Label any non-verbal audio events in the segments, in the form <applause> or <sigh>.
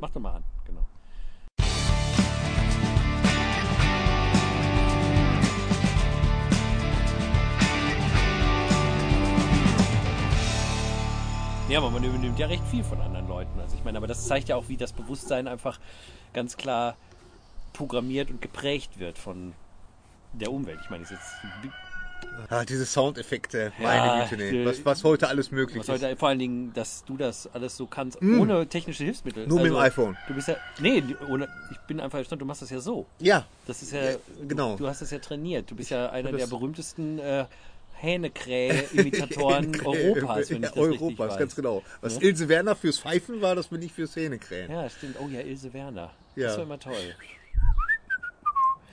Mach doch mal an, genau. Ja, aber man übernimmt ja recht viel von anderen Leuten. Also ich meine, aber das zeigt ja auch, wie das Bewusstsein einfach ganz klar programmiert und geprägt wird von der Umwelt. Ich meine, es ist jetzt Ah, diese Soundeffekte, meine Ja, Güte, nee. was, was heute alles möglich was ist. heute, vor allen Dingen, dass du das alles so kannst, Mm. ohne technische Hilfsmittel. Also, Nur mit dem iPhone. Du bist ja, nee, ohne, ich bin einfach erstaunt, du machst das ja so. Ja, Das ist ja, Ja, genau. Du, du hast das ja trainiert. Du bist ja einer das- der berühmtesten äh, <laughs> Hähnekrähe-Imitatoren Europas, wenn ich ja, das richtig Europas, ganz genau. Was Ja? Ilse Werner fürs Pfeifen war, das bin ich fürs Hähnekrähen. Ja, stimmt. Oh ja, Ilse Werner. Ja. Das war immer toll.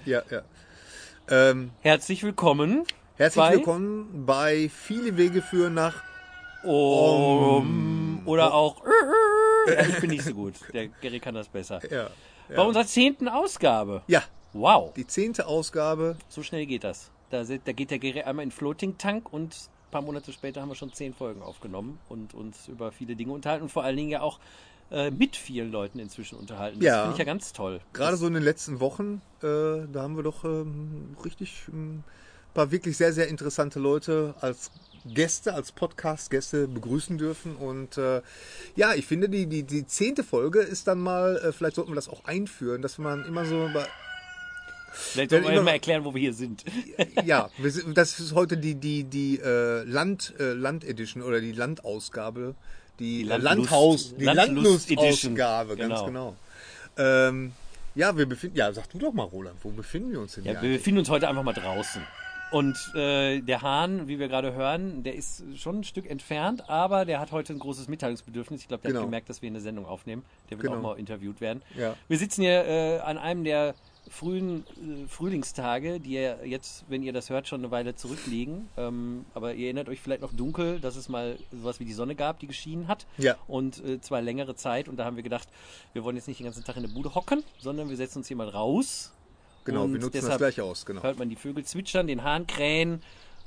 Ja, ja. Ähm, Herzlich willkommen. Herzlich Bei- willkommen bei Viele Wege führen nach. Um, oder auch. <laughs> Ja, ich bin nicht so gut. Der Gary kann das besser. Ja, Bei unserer zehnten Ausgabe. ja, Wow, die zehnte Ausgabe. so schnell geht das. Da, da geht der Gary einmal in Floating Tank und ein paar Monate später haben wir schon zehn Folgen aufgenommen und uns über viele Dinge unterhalten und vor allen Dingen ja auch äh, mit vielen Leuten inzwischen unterhalten. Das Ja. finde ich ja ganz toll. Gerade so in den letzten Wochen, äh, da haben wir doch ähm, richtig ein paar wirklich sehr, sehr interessante Leute als Gäste, als Podcast-Gäste begrüßen dürfen. Und äh, ja, ich finde, die, die, die zehnte Folge ist dann mal, äh, vielleicht sollten wir das auch einführen, dass man immer so bei, Vielleicht sollten wir immer- mal erklären, wo wir hier sind. ja, sind, das ist heute die, die, die äh, Land, äh, Land-Edition oder die Landausgabe. Die, Die äh, Landlust- Landhaus, die Landlust Landlustausgabe, ganz Genau. genau. Ähm, ja, wir befinden, ja, sag du doch mal, Roland, wo befinden wir uns denn Ja, hier wir befinden uns heute einfach mal draußen. Und äh, der Hahn, wie wir gerade hören, der ist schon ein Stück entfernt, aber der hat heute ein großes Mitteilungsbedürfnis. Ich glaube, der Genau. hat gemerkt, dass wir eine Sendung aufnehmen. Der wird Genau. auch mal interviewt werden. Ja. Wir sitzen hier äh, an einem der frühen äh, Frühlingstage, die ja jetzt, wenn ihr das hört, schon eine Weile zurückliegen. Ähm, aber ihr erinnert euch vielleicht noch dunkel, dass es mal sowas wie die Sonne gab, die geschienen hat. Ja. Und äh, zwar längere Zeit. Und da haben wir gedacht, wir wollen jetzt nicht den ganzen Tag in der Bude hocken, sondern wir setzen uns hier mal raus. Genau, Und wir nutzen das gleich aus, genau. Hört man die Vögel zwitschern, den Hahn krähen.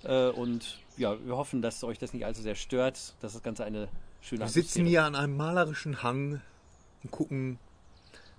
Äh, und ja, wir hoffen, dass euch das nicht allzu sehr stört, dass das Ganze eine schöne Wir sitzen Atmosphäre- hier an einem malerischen Hang und gucken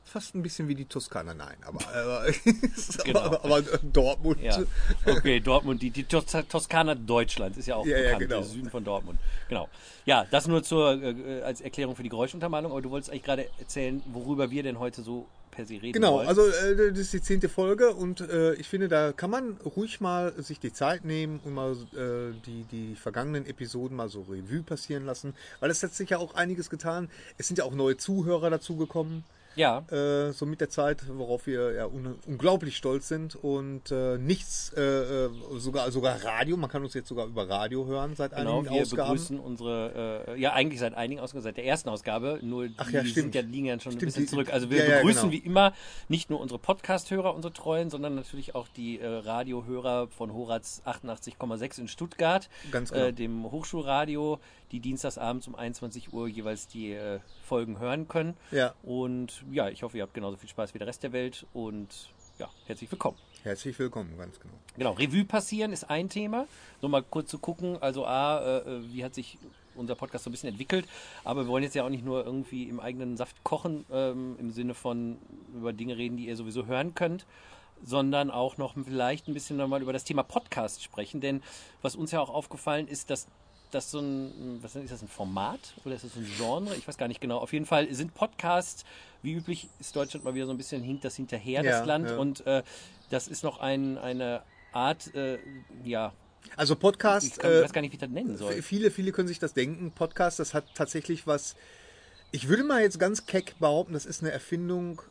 fast ein bisschen wie die Toskana. Nein, aber, äh, <laughs> Genau. aber, aber Dortmund. Ja, okay, Dortmund, die, die Tos Toskana Deutschlands ist ja auch Ja, ja, bekannt, genau. der Süden von Dortmund. Genau. Ja, das nur zur, äh, als Erklärung für die Geräuschuntermalung, aber du wolltest eigentlich gerade erzählen, worüber wir denn heute so per se reden Genau, wollen. also äh, das ist die zehnte Folge und äh, ich finde, da kann man ruhig mal sich die Zeit nehmen und mal äh, die, die vergangenen Episoden mal so Revue passieren lassen, weil es hat sich ja auch einiges getan. Es sind ja auch neue Zuhörer dazugekommen. Ja, äh, so mit der Zeit, worauf wir ja un unglaublich stolz sind und äh, nichts, äh, äh, sogar sogar Radio, man kann uns jetzt sogar über Radio hören seit Genau, einigen wir Ausgaben. begrüßen unsere, äh, ja eigentlich seit einigen Ausgaben, seit der ersten Ausgabe, nur die Ach ja, sind stimmt. ja, liegen ja schon ein Stimmt, bisschen die- zurück. Also wir ja, ja, begrüßen genau. wie immer nicht nur unsere Podcast-Hörer, unsere Treuen, sondern natürlich auch die äh, Radiohörer von Horaz 88,6 in Stuttgart, genau. dem Hochschulradio, die dienstagsabends um 21 Uhr jeweils die äh, Folgen hören können. Ja. Und ja, ich hoffe, ihr habt genauso viel Spaß wie der Rest der Welt und ja, herzlich willkommen. Herzlich willkommen, ganz genau. Genau, Revue passieren ist ein Thema. Nur mal kurz zu gucken, also A, äh, wie hat sich unser Podcast so ein bisschen entwickelt, aber wir wollen jetzt ja auch nicht nur irgendwie im eigenen Saft kochen, ähm, im Sinne von über Dinge reden, die ihr sowieso hören könnt, sondern auch noch vielleicht ein bisschen nochmal über das Thema Podcast sprechen, denn was uns ja auch aufgefallen ist, dass das so ein, was ist das, ein Format oder ist das ein Genre? Ich weiß gar nicht genau. Auf jeden Fall sind Podcasts, wie üblich ist Deutschland mal wieder so ein bisschen hinkt das hinterher, Ja, das Land. ja. Und äh, das ist noch ein, eine Art, äh, ja, Also ich, Podcast, kann, ich äh, weiß gar nicht, wie ich das nennen soll. viele, viele können sich das denken. Podcast, das hat tatsächlich was. Ich würde mal jetzt ganz keck behaupten, das ist eine Erfindung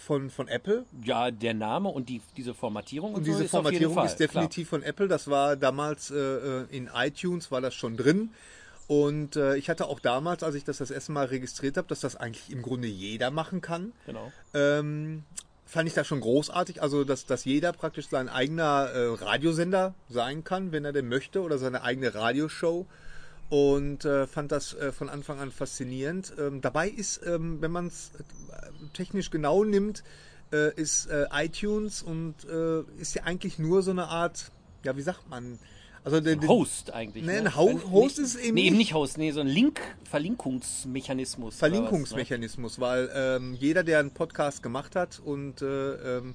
von, von Apple. Ja, der Name und die, diese Formatierung und, Und so diese ist jeden Formatierung Fall, ist definitiv von Apple. Das war damals äh, in iTunes war das schon drin. Und äh, ich hatte auch damals, als ich das das erste Mal registriert habe, dass das eigentlich im Grunde jeder machen kann. Klar. Genau. Ähm, fand ich das schon großartig. Also, dass, dass jeder praktisch sein eigener äh, Radiosender sein kann, wenn er denn möchte, oder seine eigene Radioshow. Und äh, fand das äh, von Anfang an faszinierend. Ähm, dabei ist, ähm, wenn man es technisch genau nimmt, äh, ist äh, iTunes und äh, ist ja eigentlich nur so eine Art, ja, wie sagt man, Also der, Host eigentlich. Ne? ein Ho- Äh, Host nee, ist eben Nee, eben nicht- nicht Host, nee, so ein Link, Verlinkungsmechanismus. oder was, ne? Verlinkungsmechanismus, weil ähm, jeder, der einen Podcast gemacht hat und äh, ähm,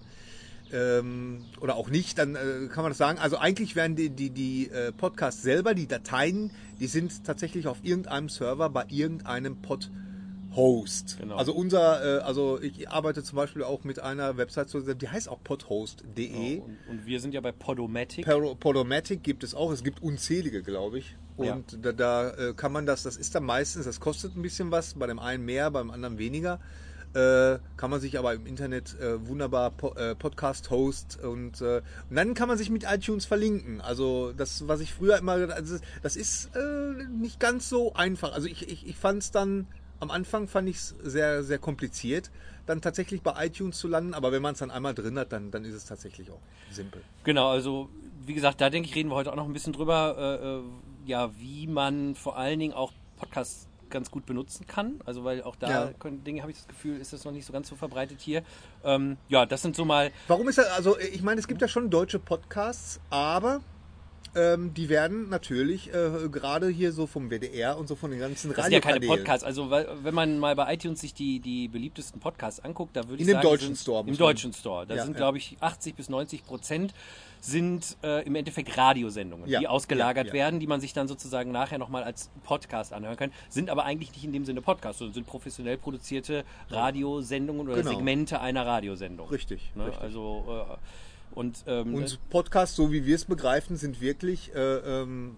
ähm, oder auch nicht, dann äh, kann man das sagen. Also eigentlich werden die, die, die äh, Podcasts selber, die Dateien, die sind tatsächlich auf irgendeinem Server bei irgendeinem Pod-Host. Genau. Also unser, äh, also ich arbeite zum Beispiel auch mit einer Website, die heißt auch podhost.de. Und, und wir sind ja bei Podomatic. Pod- Podomatic gibt es auch. Es gibt unzählige, glaube ich. Und da, da äh, kann man das, das ist dann meistens, das kostet ein bisschen was, bei dem einen mehr, beim anderen weniger. Äh, kann man sich aber im Internet äh, wunderbar po äh, Podcast-Host und, äh, und dann kann man sich mit iTunes verlinken. Also das, was ich früher immer, also das ist äh, nicht ganz so einfach. Also ich, ich, ich fand es dann, am Anfang fand ich es sehr, sehr kompliziert, dann tatsächlich bei iTunes zu landen. Aber wenn man es dann einmal drin hat, dann, dann ist es tatsächlich auch simpel. Genau, also wie gesagt, da denke ich, reden wir heute auch noch ein bisschen drüber, äh, ja, wie man vor allen Dingen auch Podcasts ganz gut benutzen kann. Also weil auch da Ja. können, Dinge habe ich das Gefühl, ist das noch nicht so ganz so verbreitet hier. Ähm, ja, das sind so mal Warum ist das, also ich meine, es gibt ja schon deutsche Podcasts, aber ähm, die werden natürlich äh, gerade hier so vom WDR und so von den ganzen Das sind ja keine. Podcasts. Also weil, wenn man mal bei iTunes sich die, die beliebtesten Podcasts anguckt, da würde ich In dem sagen, deutschen Store, Im deutschen Store. Da Ja, sind, ja. glaube ich, 80 bis 90 Prozent sind äh, im Endeffekt Radiosendungen, Ja, die ausgelagert ja, ja. werden, die man sich dann sozusagen nachher nochmal als Podcast anhören kann. Sind aber eigentlich nicht in dem Sinne Podcasts, sondern sind professionell produzierte Radiosendungen oder Genau. Segmente einer Radiosendung. Richtig, Ne? richtig. Also äh, und, ähm, Und Podcasts, so wie wir es begreifen, sind wirklich äh, ähm,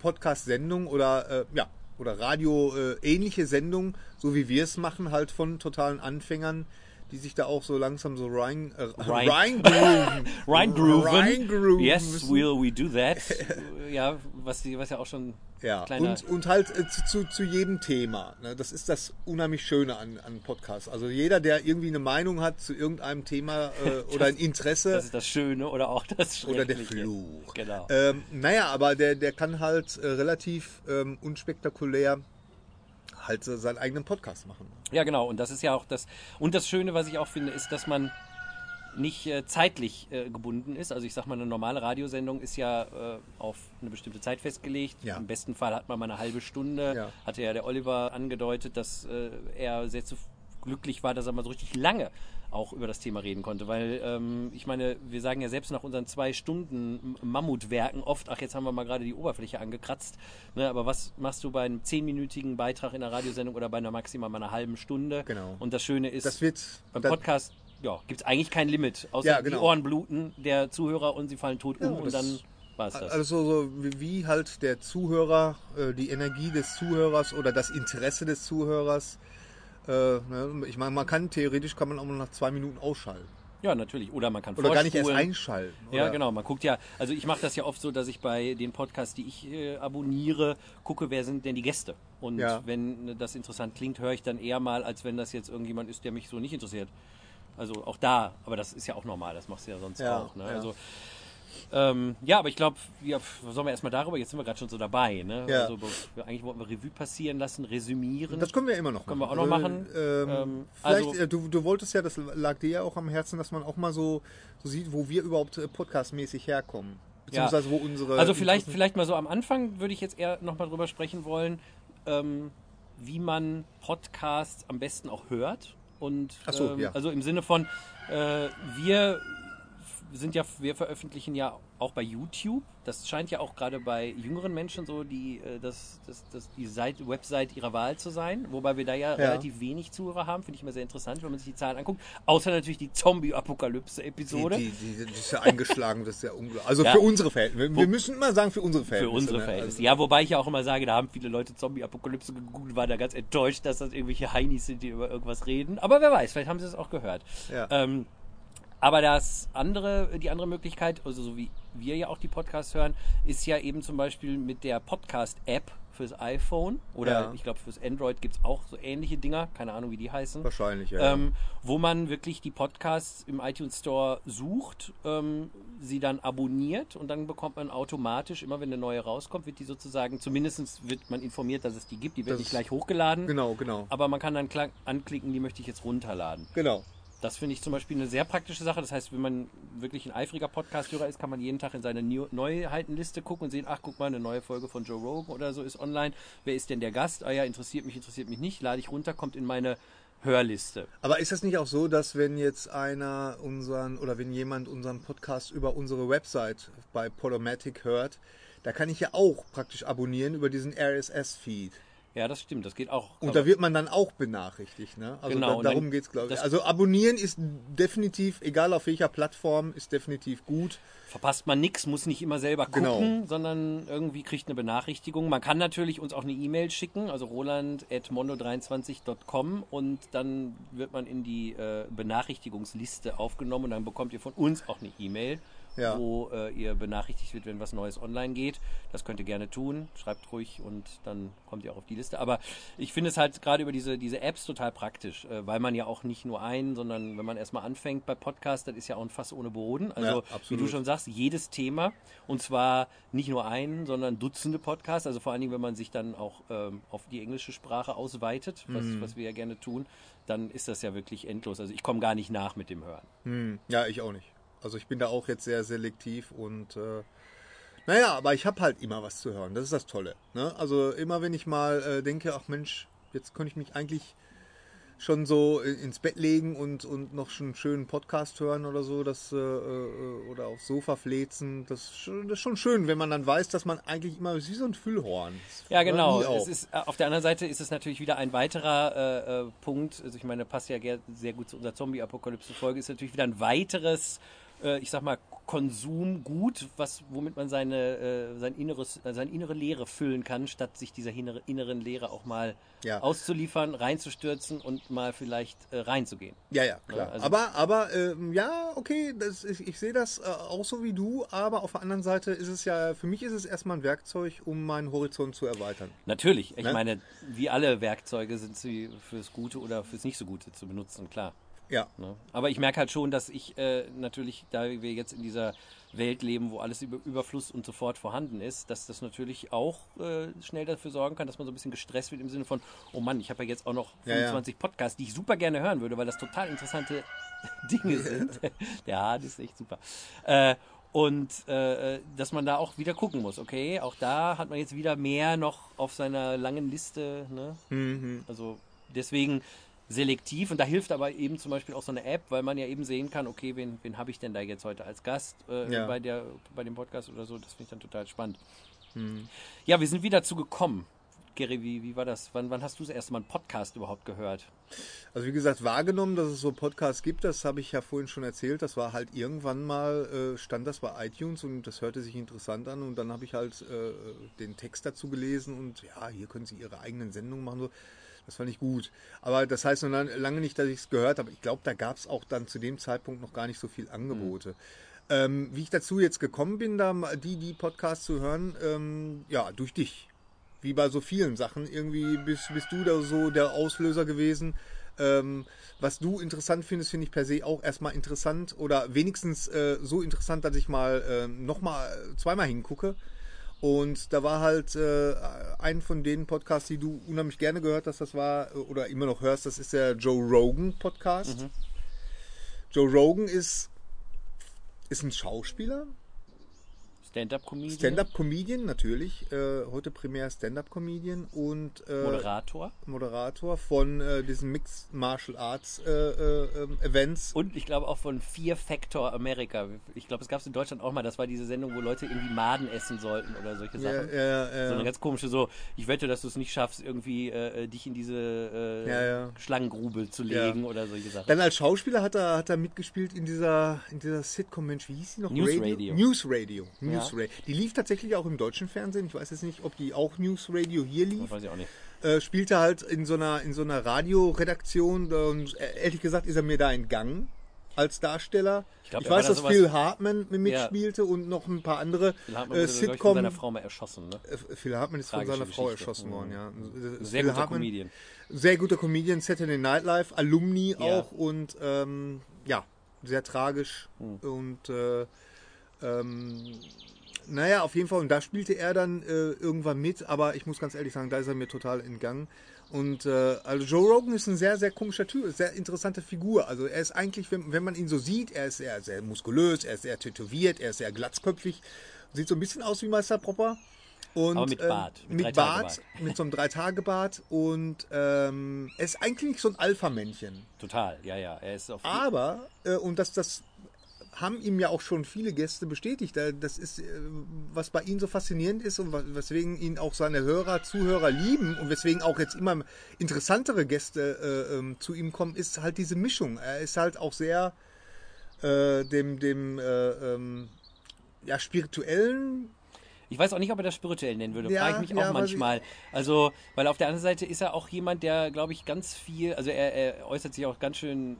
Podcast-Sendungen oder äh, ja oder Radio-ähnliche Sendungen, so wie wir es machen, halt von totalen Anfängern, die sich da auch so langsam so rein äh, Rein- reingrooven. <laughs> Reingrooven. Reingrooven Yes, müssen. will we do that. <laughs> ja, was, was ja auch schon Ja, kleiner und, und halt äh, zu, zu, zu jedem Thema. Ne? Das ist das unheimlich Schöne an, an Podcasts. Also jeder, der irgendwie eine Meinung hat zu irgendeinem Thema äh, <laughs> oder ein Interesse Das ist das Schöne oder auch das oder der Schreckliche. Fluch. Genau. Ähm, naja, aber der, der kann halt äh, relativ ähm, unspektakulär halt seinen eigenen Podcast machen. Ja, genau. Und das ist ja auch das. Und das Schöne, was ich auch finde, ist, dass man nicht äh, zeitlich äh, gebunden ist. Also ich sag mal, eine normale Radiosendung ist ja äh, auf eine bestimmte Zeit festgelegt. Ja. Im besten Fall hat man mal eine halbe Stunde. Ja. Hatte ja der Oliver angedeutet, dass äh, er sehr zu glücklich war, dass er mal so richtig lange auch über das Thema reden konnte. Weil ähm, ich meine, wir sagen ja selbst nach unseren zwei Stunden Mammutwerken oft, ach jetzt haben wir mal gerade die Oberfläche angekratzt. Ne, aber was machst du bei einem zehnminütigen Beitrag in einer Radiosendung oder bei einer maximal mal einer halben Stunde? Genau. Und das Schöne ist, Das wird beim Podcast ja, gibt es eigentlich kein Limit. Außer Ja, genau. die Ohren bluten der Zuhörer und sie fallen tot um Ja, und dann war es das. Also so wie, wie halt der Zuhörer, äh, die Energie des Zuhörers oder das Interesse des Zuhörers. Äh, ne, ich meine, man kann theoretisch kann man auch mal nach zwei Minuten ausschalten ja, natürlich. Oder man kann oder gar nicht erst einschalten. Ja, oder? genau. Man guckt ja, also ich mache das ja oft so, dass ich bei den Podcasts, die ich äh, abonniere, gucke, wer sind denn die Gäste. Und Ja. wenn äh, das interessant klingt, höre ich dann eher mal, als wenn das jetzt irgendjemand ist, der mich so nicht interessiert. Also auch da, aber das ist ja auch normal, das machst du ja sonst Ja, auch. Ne? ja. Also, ähm, ja, aber ich glaube, ja, sollen wir erstmal darüber, jetzt sind wir gerade schon so dabei. Ne? Ja. Also, eigentlich wollten wir Revue passieren lassen, resümieren. Das können wir immer noch Können machen. wir auch noch machen. Ähm, Ähm, vielleicht, also- äh, du, du wolltest ja, das lag dir ja auch am Herzen, dass man auch mal so, so sieht, wo wir überhaupt äh, podcastmäßig herkommen. Beziehungsweise wo unsere. Also vielleicht, vielleicht mal so am Anfang würde ich jetzt eher nochmal drüber sprechen wollen, ähm, wie man Podcasts am besten auch hört. Und Ach so, ähm, ja. also im Sinne von, äh, wir sind ja, wir veröffentlichen ja auch bei YouTube. Das scheint ja auch gerade bei jüngeren Menschen so die, äh, das, das, das, die Seite, Website ihrer Wahl zu sein. Wobei wir da ja, relativ wenig Zuhörer haben, finde ich immer sehr interessant, wenn man sich die Zahlen anguckt. Außer natürlich die Zombie-Apokalypse-Episode. Die, die, die, die ist ja eingeschlagen, das ist ja unglaublich. Also Ja. für unsere Verhältnisse. Wir, wir müssen immer sagen, für unsere Für Verhältnisse. unsere ne? Verhältnisse. Also, Ja, wobei ich ja auch immer sage, da haben viele Leute Zombie-Apokalypse gegoogelt, waren da ganz enttäuscht, dass das irgendwelche Heinis sind, die über irgendwas reden. Aber wer weiß, vielleicht haben sie es auch gehört. Ja. Ähm, aber das andere, die andere Möglichkeit, also so wie wir ja auch die Podcasts hören, ist ja eben zum Beispiel mit der Podcast-App fürs iPhone oder Ja. ich glaube fürs Android gibt es auch so ähnliche Dinger, keine Ahnung wie die heißen. Wahrscheinlich, ja. Ähm, wo man wirklich die Podcasts im iTunes Store sucht, ähm, sie dann abonniert und dann bekommt man automatisch, immer wenn eine neue rauskommt, wird die sozusagen, zumindest wird man informiert, dass es die gibt, die wird Das nicht gleich hochgeladen, genau, genau. aber man kann dann anklicken, die möchte ich jetzt runterladen. Genau. Das finde ich zum Beispiel eine sehr praktische Sache. Das heißt, wenn man wirklich ein eifriger Podcast-Hörer ist, kann man jeden Tag in seine Neu- Neuheitenliste gucken und sehen, ach, guck mal, eine neue Folge von Joe Rogan oder so ist online. Wer ist denn der Gast? Ah ja, interessiert mich, interessiert mich nicht. Lade ich runter, kommt in meine Hörliste. Aber ist das nicht auch so, dass wenn jetzt einer unseren oder wenn jemand unseren Podcast über unsere Website bei Podomatic hört, da kann ich ja auch praktisch abonnieren über diesen RSS-Feed. Ja, das stimmt. Das geht auch. Und da wird man dann auch benachrichtigt. Ne? Also Genau, da, darum dann- geht's, glaube ich. Also abonnieren ist definitiv, egal auf welcher Plattform, ist definitiv gut. verpasst man nichts, muss nicht immer selber gucken, Genau. sondern irgendwie kriegt eine Benachrichtigung. Man kann natürlich uns auch eine E-Mail schicken, also roland.mondo23.com und dann wird man in die äh, Benachrichtigungsliste aufgenommen und dann bekommt ihr von uns auch eine E-Mail, Ja. wo äh, ihr benachrichtigt wird, wenn was Neues online geht. Das könnt ihr gerne tun, schreibt ruhig und dann kommt ihr auch auf die Liste. Aber ich finde es halt gerade über diese, diese Apps total praktisch, äh, weil man ja auch nicht nur einen, sondern wenn man erstmal anfängt bei Podcast, das ist ja auch ein Fass ohne Boden. Also Ja, wie du schon sagst, jedes Thema und zwar nicht nur einen, sondern Dutzende Podcasts. Also vor allen Dingen, wenn man sich dann auch ähm, auf die englische Sprache ausweitet, was, Mhm. was wir ja gerne tun, dann ist das ja wirklich endlos. Also ich komme gar nicht nach mit dem Hören. Hm, ja, ich auch nicht. Also ich bin da auch jetzt sehr selektiv und äh, naja, aber ich habe halt immer was zu hören. Das ist das Tolle. Ne? Also immer wenn ich mal äh, denke, ach Mensch, jetzt könnte ich mich eigentlich schon so i- ins Bett legen und, und noch schon einen schönen Podcast hören oder so, das äh, äh, oder aufs Sofa fläzen. Das, ist schon- das ist schon schön, wenn man dann weiß, dass man eigentlich immer ist wie so ein Füllhorn. Ja, genau. Es ist, äh, auf der anderen Seite ist es natürlich wieder ein weiterer äh, äh, Punkt. Also ich meine, passt ja sehr gut zu unserer Zombie-Apokalypse-Folge. Ist natürlich wieder ein weiteres, äh, ich sag mal, Konsumgut, was, womit man seine, äh, sein inneres, äh, seine innere Leere füllen kann, statt sich dieser innere, inneren Leere auch mal Ja. auszuliefern, reinzustürzen und mal vielleicht äh, reinzugehen. Ja, ja, klar. Ja, also- aber, aber ähm, ja, okay, das, ich, ich sehe das äh, auch so wie du, aber auf der anderen Seite ist es ja, für mich ist es erstmal ein Werkzeug, um meinen Horizont zu erweitern. Natürlich. Ich Ne? meine, wie alle Werkzeuge sind sie fürs Gute oder fürs nicht so Gute zu benutzen, klar. Ja. Ne? Aber ich merke halt schon, dass ich äh, natürlich, da wir jetzt in dieser Welt leben, wo alles über Überfluss und sofort vorhanden ist, dass das natürlich auch äh, schnell dafür sorgen kann, dass man so ein bisschen gestresst wird im Sinne von, oh Mann, ich habe ja jetzt auch noch Ja, ja. 25 Podcasts, die ich super gerne hören würde, weil das total interessante <laughs> Dinge sind. <laughs> Der Hahn ist echt super. Äh, und äh, dass man da auch wieder gucken muss, okay, auch da hat man jetzt wieder mehr noch auf seiner langen Liste, ne? Mhm. Also deswegen selektiv und da hilft aber eben zum Beispiel auch so eine App, weil man ja eben sehen kann, okay, wen, wen habe ich denn da jetzt heute als Gast äh, Ja. bei, der, bei dem Podcast oder so, das finde ich dann total spannend. Mhm. Ja, wir sind wieder zu gekommen. Gary, wie, wie war das? Wann, wann hast du das erste Mal einen Podcast überhaupt gehört? Also wie gesagt, wahrgenommen, dass es so Podcasts gibt, das habe ich ja vorhin schon erzählt. Das war halt irgendwann mal, äh, stand das bei iTunes und das hörte sich interessant an und dann habe ich halt äh, den Text dazu gelesen und ja, hier können Sie Ihre eigenen Sendungen machen. So. Das fand ich gut. Aber das heißt noch lang- lange nicht, dass ich es gehört habe. Ich glaube, da gab es auch dann zu dem Zeitpunkt noch gar nicht so viel Angebote. Ähm, wie ich dazu jetzt gekommen bin, da die, die Podcasts zu hören, ähm, ja, durch dich. Wie bei so vielen Sachen. Irgendwie bist, bist du da so der Auslöser gewesen. Ähm, was du interessant findest, finde ich per se auch erstmal interessant oder wenigstens äh, so interessant, dass ich mal äh, nochmal zweimal hingucke. Und da war halt äh, ein von den Podcasts, die du unheimlich gerne gehört hast, das war äh, oder immer noch hörst, das ist der Joe Rogan Podcast. Joe Rogan ist, ist ein Schauspieler, Stand-up-Comedian? Stand-up-Comedian natürlich, äh, heute primär Stand-up-Comedian und äh, Moderator? Moderator von äh, diesen Mixed Martial Arts äh, äh, ähm, Events. Und ich glaube auch von Fear Factor America. Ich glaube, es gab es in Deutschland auch mal. Das war diese Sendung, wo Leute irgendwie Maden essen sollten oder solche Ja, Sachen. ja, ja. So eine ganz komische, so, ich wette, dass du es nicht schaffst, irgendwie äh, dich in diese Ja, ja. Schlangengrube zu legen oder solche Sachen. Dann als Schauspieler hat er, hat er mitgespielt in dieser, in dieser Sitcom, Mensch, wie hieß die noch? News Radio. News Radio. News Ja. Radio. Die lief tatsächlich auch im deutschen Fernsehen. Ich weiß jetzt nicht, ob die auch News Radio hier lief. Weiß ich auch nicht. Äh, spielte halt in so einer, in so einer Radioredaktion. Und äh, ehrlich gesagt ist er mir da entgangen als Darsteller. Ich Ich, glaub, er weiß, dass Phil Hartman mitspielte und noch ein paar andere Phil Hartmann äh, ich, von seiner Frau mal erschossen, ne? Äh, Phil Hartman ist von Tragische seiner Frau Geschichte. erschossen worden, Mhm. ja. Äh, Sehr Phil guter Hartman- Comedian. Sehr guter Comedian, Saturday Night Live, Alumni Ja. auch und ähm, ja, sehr tragisch Hm. und äh, ähm, naja, auf jeden Fall. Und da spielte er dann äh, irgendwann mit, aber ich muss ganz ehrlich sagen, da ist er mir total entgangen. Und äh, also Joe Rogan ist ein sehr, sehr komischer Typ, sehr interessante Figur. Also er ist eigentlich, wenn, wenn man ihn so sieht, er ist sehr, sehr muskulös, er ist sehr tätowiert, er ist sehr glatzköpfig, sieht so ein bisschen aus wie Meister Propper. Und, Aber mit ähm, Bart, mit Mit, Drei-Tage-Bart. Bart, mit so einem Drei-Tage-Bart. Und ähm, er ist eigentlich so ein Alpha-Männchen. Total, ja, ja. Er ist auf Aber, äh, und das, das haben ihm ja auch schon viele Gäste bestätigt, da- das ist, äh, was bei ihm so faszinierend ist und weswegen ihn auch seine Hörer, Zuhörer lieben und weswegen auch jetzt immer interessantere Gäste äh, ähm, zu ihm kommen, ist halt diese Mischung. Er ist halt auch sehr äh, dem, dem äh, ähm, ja, spirituellen Ich weiß auch nicht, ob er das spirituell nennen würde. Ja, Frage ich mich ja, auch manchmal. Also, weil auf der anderen Seite ist er auch jemand, der, glaube ich, ganz viel, also er, er äußert sich auch ganz schön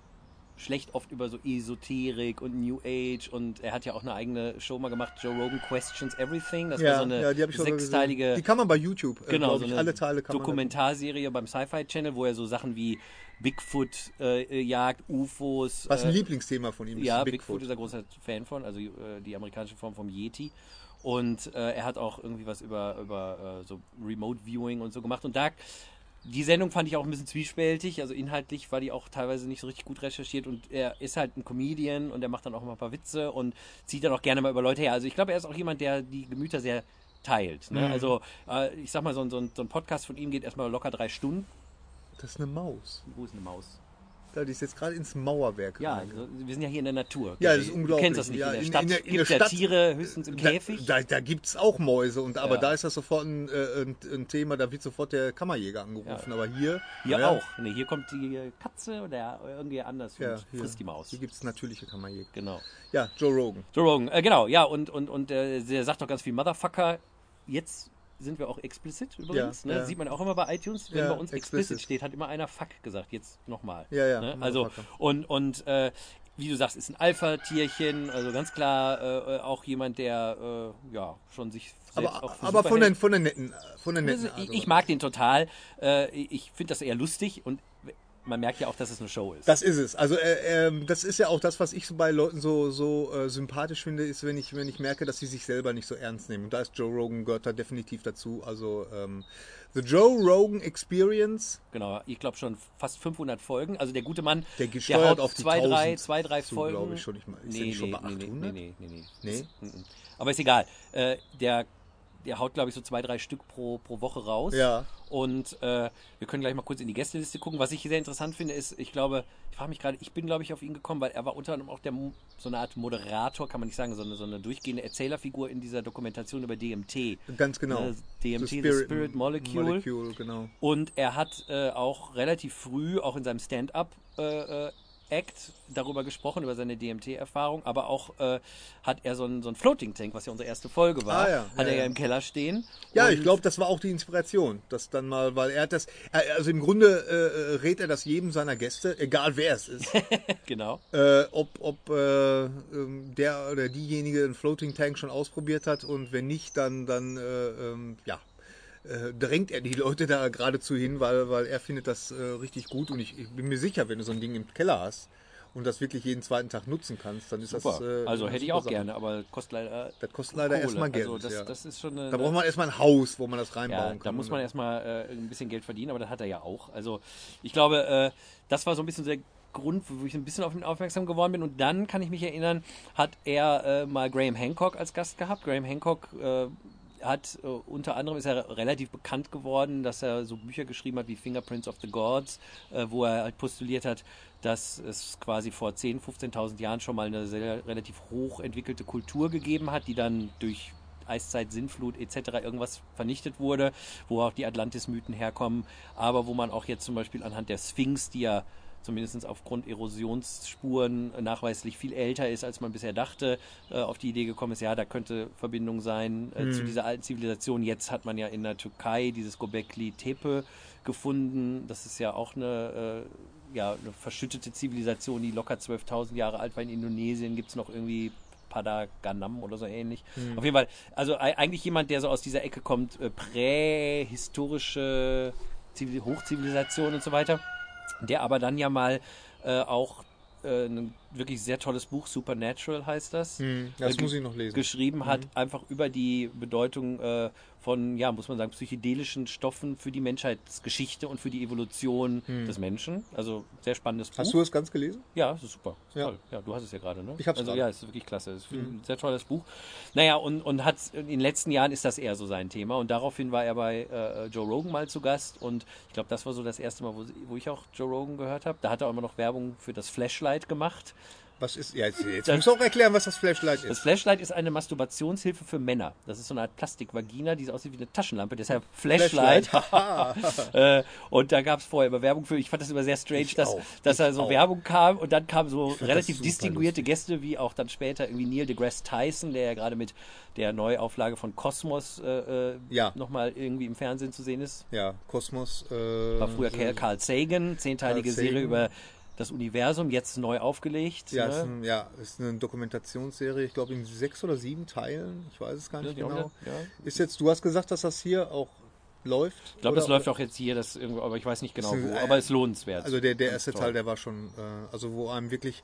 schlecht oft über so Esoterik und New Age und er hat ja auch eine eigene Show mal gemacht, Joe Rogan Questions Everything. Das war ja, so eine ja, die sechsteilige. Die kann man bei YouTube, äh, genau, so eine alle Teile kann man Dokumentarserie beim Sci-Fi Channel, wo er so Sachen wie Bigfoot äh, jagt, UFOs. was ein äh, Lieblingsthema von ihm ist. ja, Bigfoot. ist er großer Fan von, also äh, die amerikanische Form vom Yeti. Und äh, er hat auch irgendwie was über, über so Remote Viewing und so gemacht. Und da, die Sendung fand ich auch ein bisschen zwiespältig. Also inhaltlich war die auch teilweise nicht so richtig gut recherchiert. Und er ist halt ein Comedian und er macht dann auch mal ein paar Witze und zieht dann auch gerne mal über Leute her. Also ich glaube, er ist auch jemand, der die Gemüter sehr teilt. Ne? Also äh, ich sag mal, so, ein- so, ein- so ein Podcast von ihm geht erstmal locker drei Stunden. Das ist eine Maus. Wo ist eine Maus? Da, die ist jetzt gerade ins Mauerwerk. Ja, also, wir sind ja hier in der Natur. Ja, das ist Du unglaublich. kennst das nicht. Ja, in der Stadt in der- in gibt es ja Tiere höchstens im Käfig. Da, da, gibt es auch Mäuse, und, aber Ja. da ist das sofort ein, äh, ein, ein Thema, da wird sofort der Kammerjäger angerufen. Aber hier. Hier naja, auch. Nee, hier kommt die Katze oder irgendwie anders Ja, und hier. frisst die Maus. Hier gibt es natürliche Kammerjäger. Genau. Ja, Joe Rogan. Joe Rogan, äh, genau, ja, und, und, und äh, der sagt doch ganz viel Motherfucker. Jetzt sind wir auch explicit übrigens. Ja, ne? ja. Sieht man auch immer bei iTunes, wenn Ja, bei uns explicit, steht, hat immer einer Fuck gesagt. Jetzt nochmal. Ja, ja, Ne? Also, und, und äh, wie du sagst, ist ein Alpha-Tierchen, also ganz klar äh, äh, auch jemand, der äh, ja schon sich Aber, auch aber von, den, von der netten. Von der netten Also, ich, ich mag den total. Äh, ich finde das eher lustig und man merkt ja auch, dass es eine Show ist. Das ist es. Also äh, ähm, das ist ja auch das, was ich so bei Leuten so, so äh, sympathisch finde, ist, wenn ich, wenn ich merke, dass sie sich selber nicht so ernst nehmen. Und da ist Joe Rogan gehört da definitiv dazu. Also ähm, The Joe Rogan Experience, Genau, ich glaube schon fast 500 Folgen. Also der gute Mann, Der gesteuert haut auf zwei, drei, 1000 zwei, drei zu, Folgen. glaub ich, schon. Ich mein, ist der nee, nicht schon nee, bei nee, nee, 800? nee, nee, nee, Nee? Ist- mm, mm. Aber ist egal. Äh, der, der haut, glaube ich, so zwei, drei Stück pro, pro Woche raus. Ja. Und äh, wir können gleich mal kurz in die Gästeliste gucken. Was ich sehr interessant finde, ist, ich glaube, ich frage mich gerade, ich bin, glaube ich, auf ihn gekommen, weil er war unter anderem auch der, so eine Art Moderator, kann man nicht sagen, sondern so eine durchgehende Erzählerfigur in dieser Dokumentation über DMT. ganz genau. Ne, DMT, the Spirit Molecule. Molecule, genau. Und er hat äh, auch relativ früh, auch in seinem Stand-up äh, äh, Act darüber gesprochen, über seine DMT-Erfahrung, aber auch äh, hat er so einen, so einen Floating Tank, was ja unsere erste Folge war, Ah, ja. hat Ja, er ja ja. im Keller stehen. Ja, ich glaube, das war auch die Inspiration, das dann mal, weil er hat das, also im Grunde äh, äh, rät er das jedem seiner Gäste, egal wer es ist, <laughs> Genau. äh, ob, ob äh, ähm, der oder diejenige einen Floating Tank schon ausprobiert hat und wenn nicht, dann, dann äh, ähm, ja, äh, drängt er die Leute da geradezu hin, weil, weil er findet das äh, richtig gut und ich, ich bin mir sicher, wenn du so ein Ding im Keller hast und das wirklich jeden zweiten Tag nutzen kannst, dann ist Super. das äh, also hätte ich auch Sache. gerne, aber kostet leider. Das kostet leider Kohle. erstmal Geld. Also das, ja. das ist schon eine. da braucht man erstmal ein Haus, wo man das reinbauen ja, kann. da muss man erstmal äh, ein bisschen Geld verdienen, aber das hat er ja auch. Also ich glaube, äh, das war so ein bisschen der Grund, wo ich ein bisschen auf ihn aufmerksam geworden bin. Und dann kann ich mich erinnern, hat er äh, mal Graham Hancock als Gast gehabt. Graham Hancock äh, hat äh, unter anderem ist er relativ bekannt geworden, dass er so Bücher geschrieben hat wie Fingerprints of the Gods, äh, wo er halt postuliert hat, dass es quasi vor 10.000, 15.000 Jahren schon mal eine sehr relativ hoch entwickelte Kultur gegeben hat, die dann durch Eiszeit, Sintflut etc. irgendwas vernichtet wurde, wo auch die Atlantis-Mythen herkommen, aber wo man auch jetzt zum Beispiel anhand der Sphinx, die ja zumindest aufgrund Erosionsspuren nachweislich viel älter ist, als man bisher dachte, äh, auf die Idee gekommen ist, ja, da könnte Verbindung sein äh, zu dieser alten Zivilisation. Jetzt hat man ja in der Türkei dieses Gobekli Tepe gefunden. Das ist ja auch eine, äh, ja, eine verschüttete Zivilisation, die locker 12.000 Jahre alt war. In Indonesien gibt es noch irgendwie Padaganam oder so ähnlich. Auf jeden Fall, also ei- eigentlich jemand, der so aus dieser Ecke kommt, äh, prähistorische Zivil Hochzivilisation und so weiter, der aber dann ja mal äh, auch äh, ein wirklich sehr tolles Buch, Supernatural heißt das, Hm, das äh, muss ich noch lesen. geschrieben hat, Mhm. einfach über die Bedeutung äh, von, ja, muss man sagen, psychedelischen Stoffen für die Menschheitsgeschichte und für die Evolution des Menschen. Also sehr spannendes Buch. Hast du es ganz gelesen? Ja, das ist super. Ist Ja. Toll. Ja, du hast es ja gerade, ne? Ich hab's also, gerade. Ja, es ist wirklich klasse. Es ist ein sehr tolles Buch. Naja, und, und hat in den letzten Jahren ist das eher so sein Thema. Und daraufhin war er bei äh, Joe Rogan mal zu Gast. Und ich glaube, das war so das erste Mal, wo, wo ich auch Joe Rogan gehört habe. Da hat er auch immer noch Werbung für das Flashlight gemacht. Was ist, ja, jetzt, jetzt musst du auch erklären, was das Flashlight Das ist. Flashlight ist eine Masturbationshilfe für Männer. Das ist so eine Art Plastikvagina, die so aussieht wie eine Taschenlampe. Deshalb Flashlight. <laughs> äh, und da gab es vorher immer Werbung für. Ich fand das immer sehr strange, dass, auch. dass da Ich so auch. Werbung kam und dann kamen so das relativ distinguierte Gäste, wie auch dann später irgendwie Neil deGrasse Tyson, der ja gerade mit der Neuauflage von Kosmos äh, äh, Ja. nochmal irgendwie im Fernsehen zu sehen ist. Ja, Kosmos. Äh, War früher Carl Carl Sagan, zehnteilige Carl Sagan. Serie über das Universum, jetzt neu aufgelegt. Ja, ist, ne? ein, ja, ist eine Dokumentationsserie, ich glaube in sechs oder sieben Teilen. Ich weiß es gar nicht Ja, genau. ja. Ist jetzt, du hast gesagt, dass das hier auch läuft? Ich glaube, das läuft auch jetzt hier, das irgendwo, aber ich weiß nicht genau Ist ein- wo. Aber es ist lohnenswert. Also der, der erste toll. Teil, der war schon, äh, also wo einem wirklich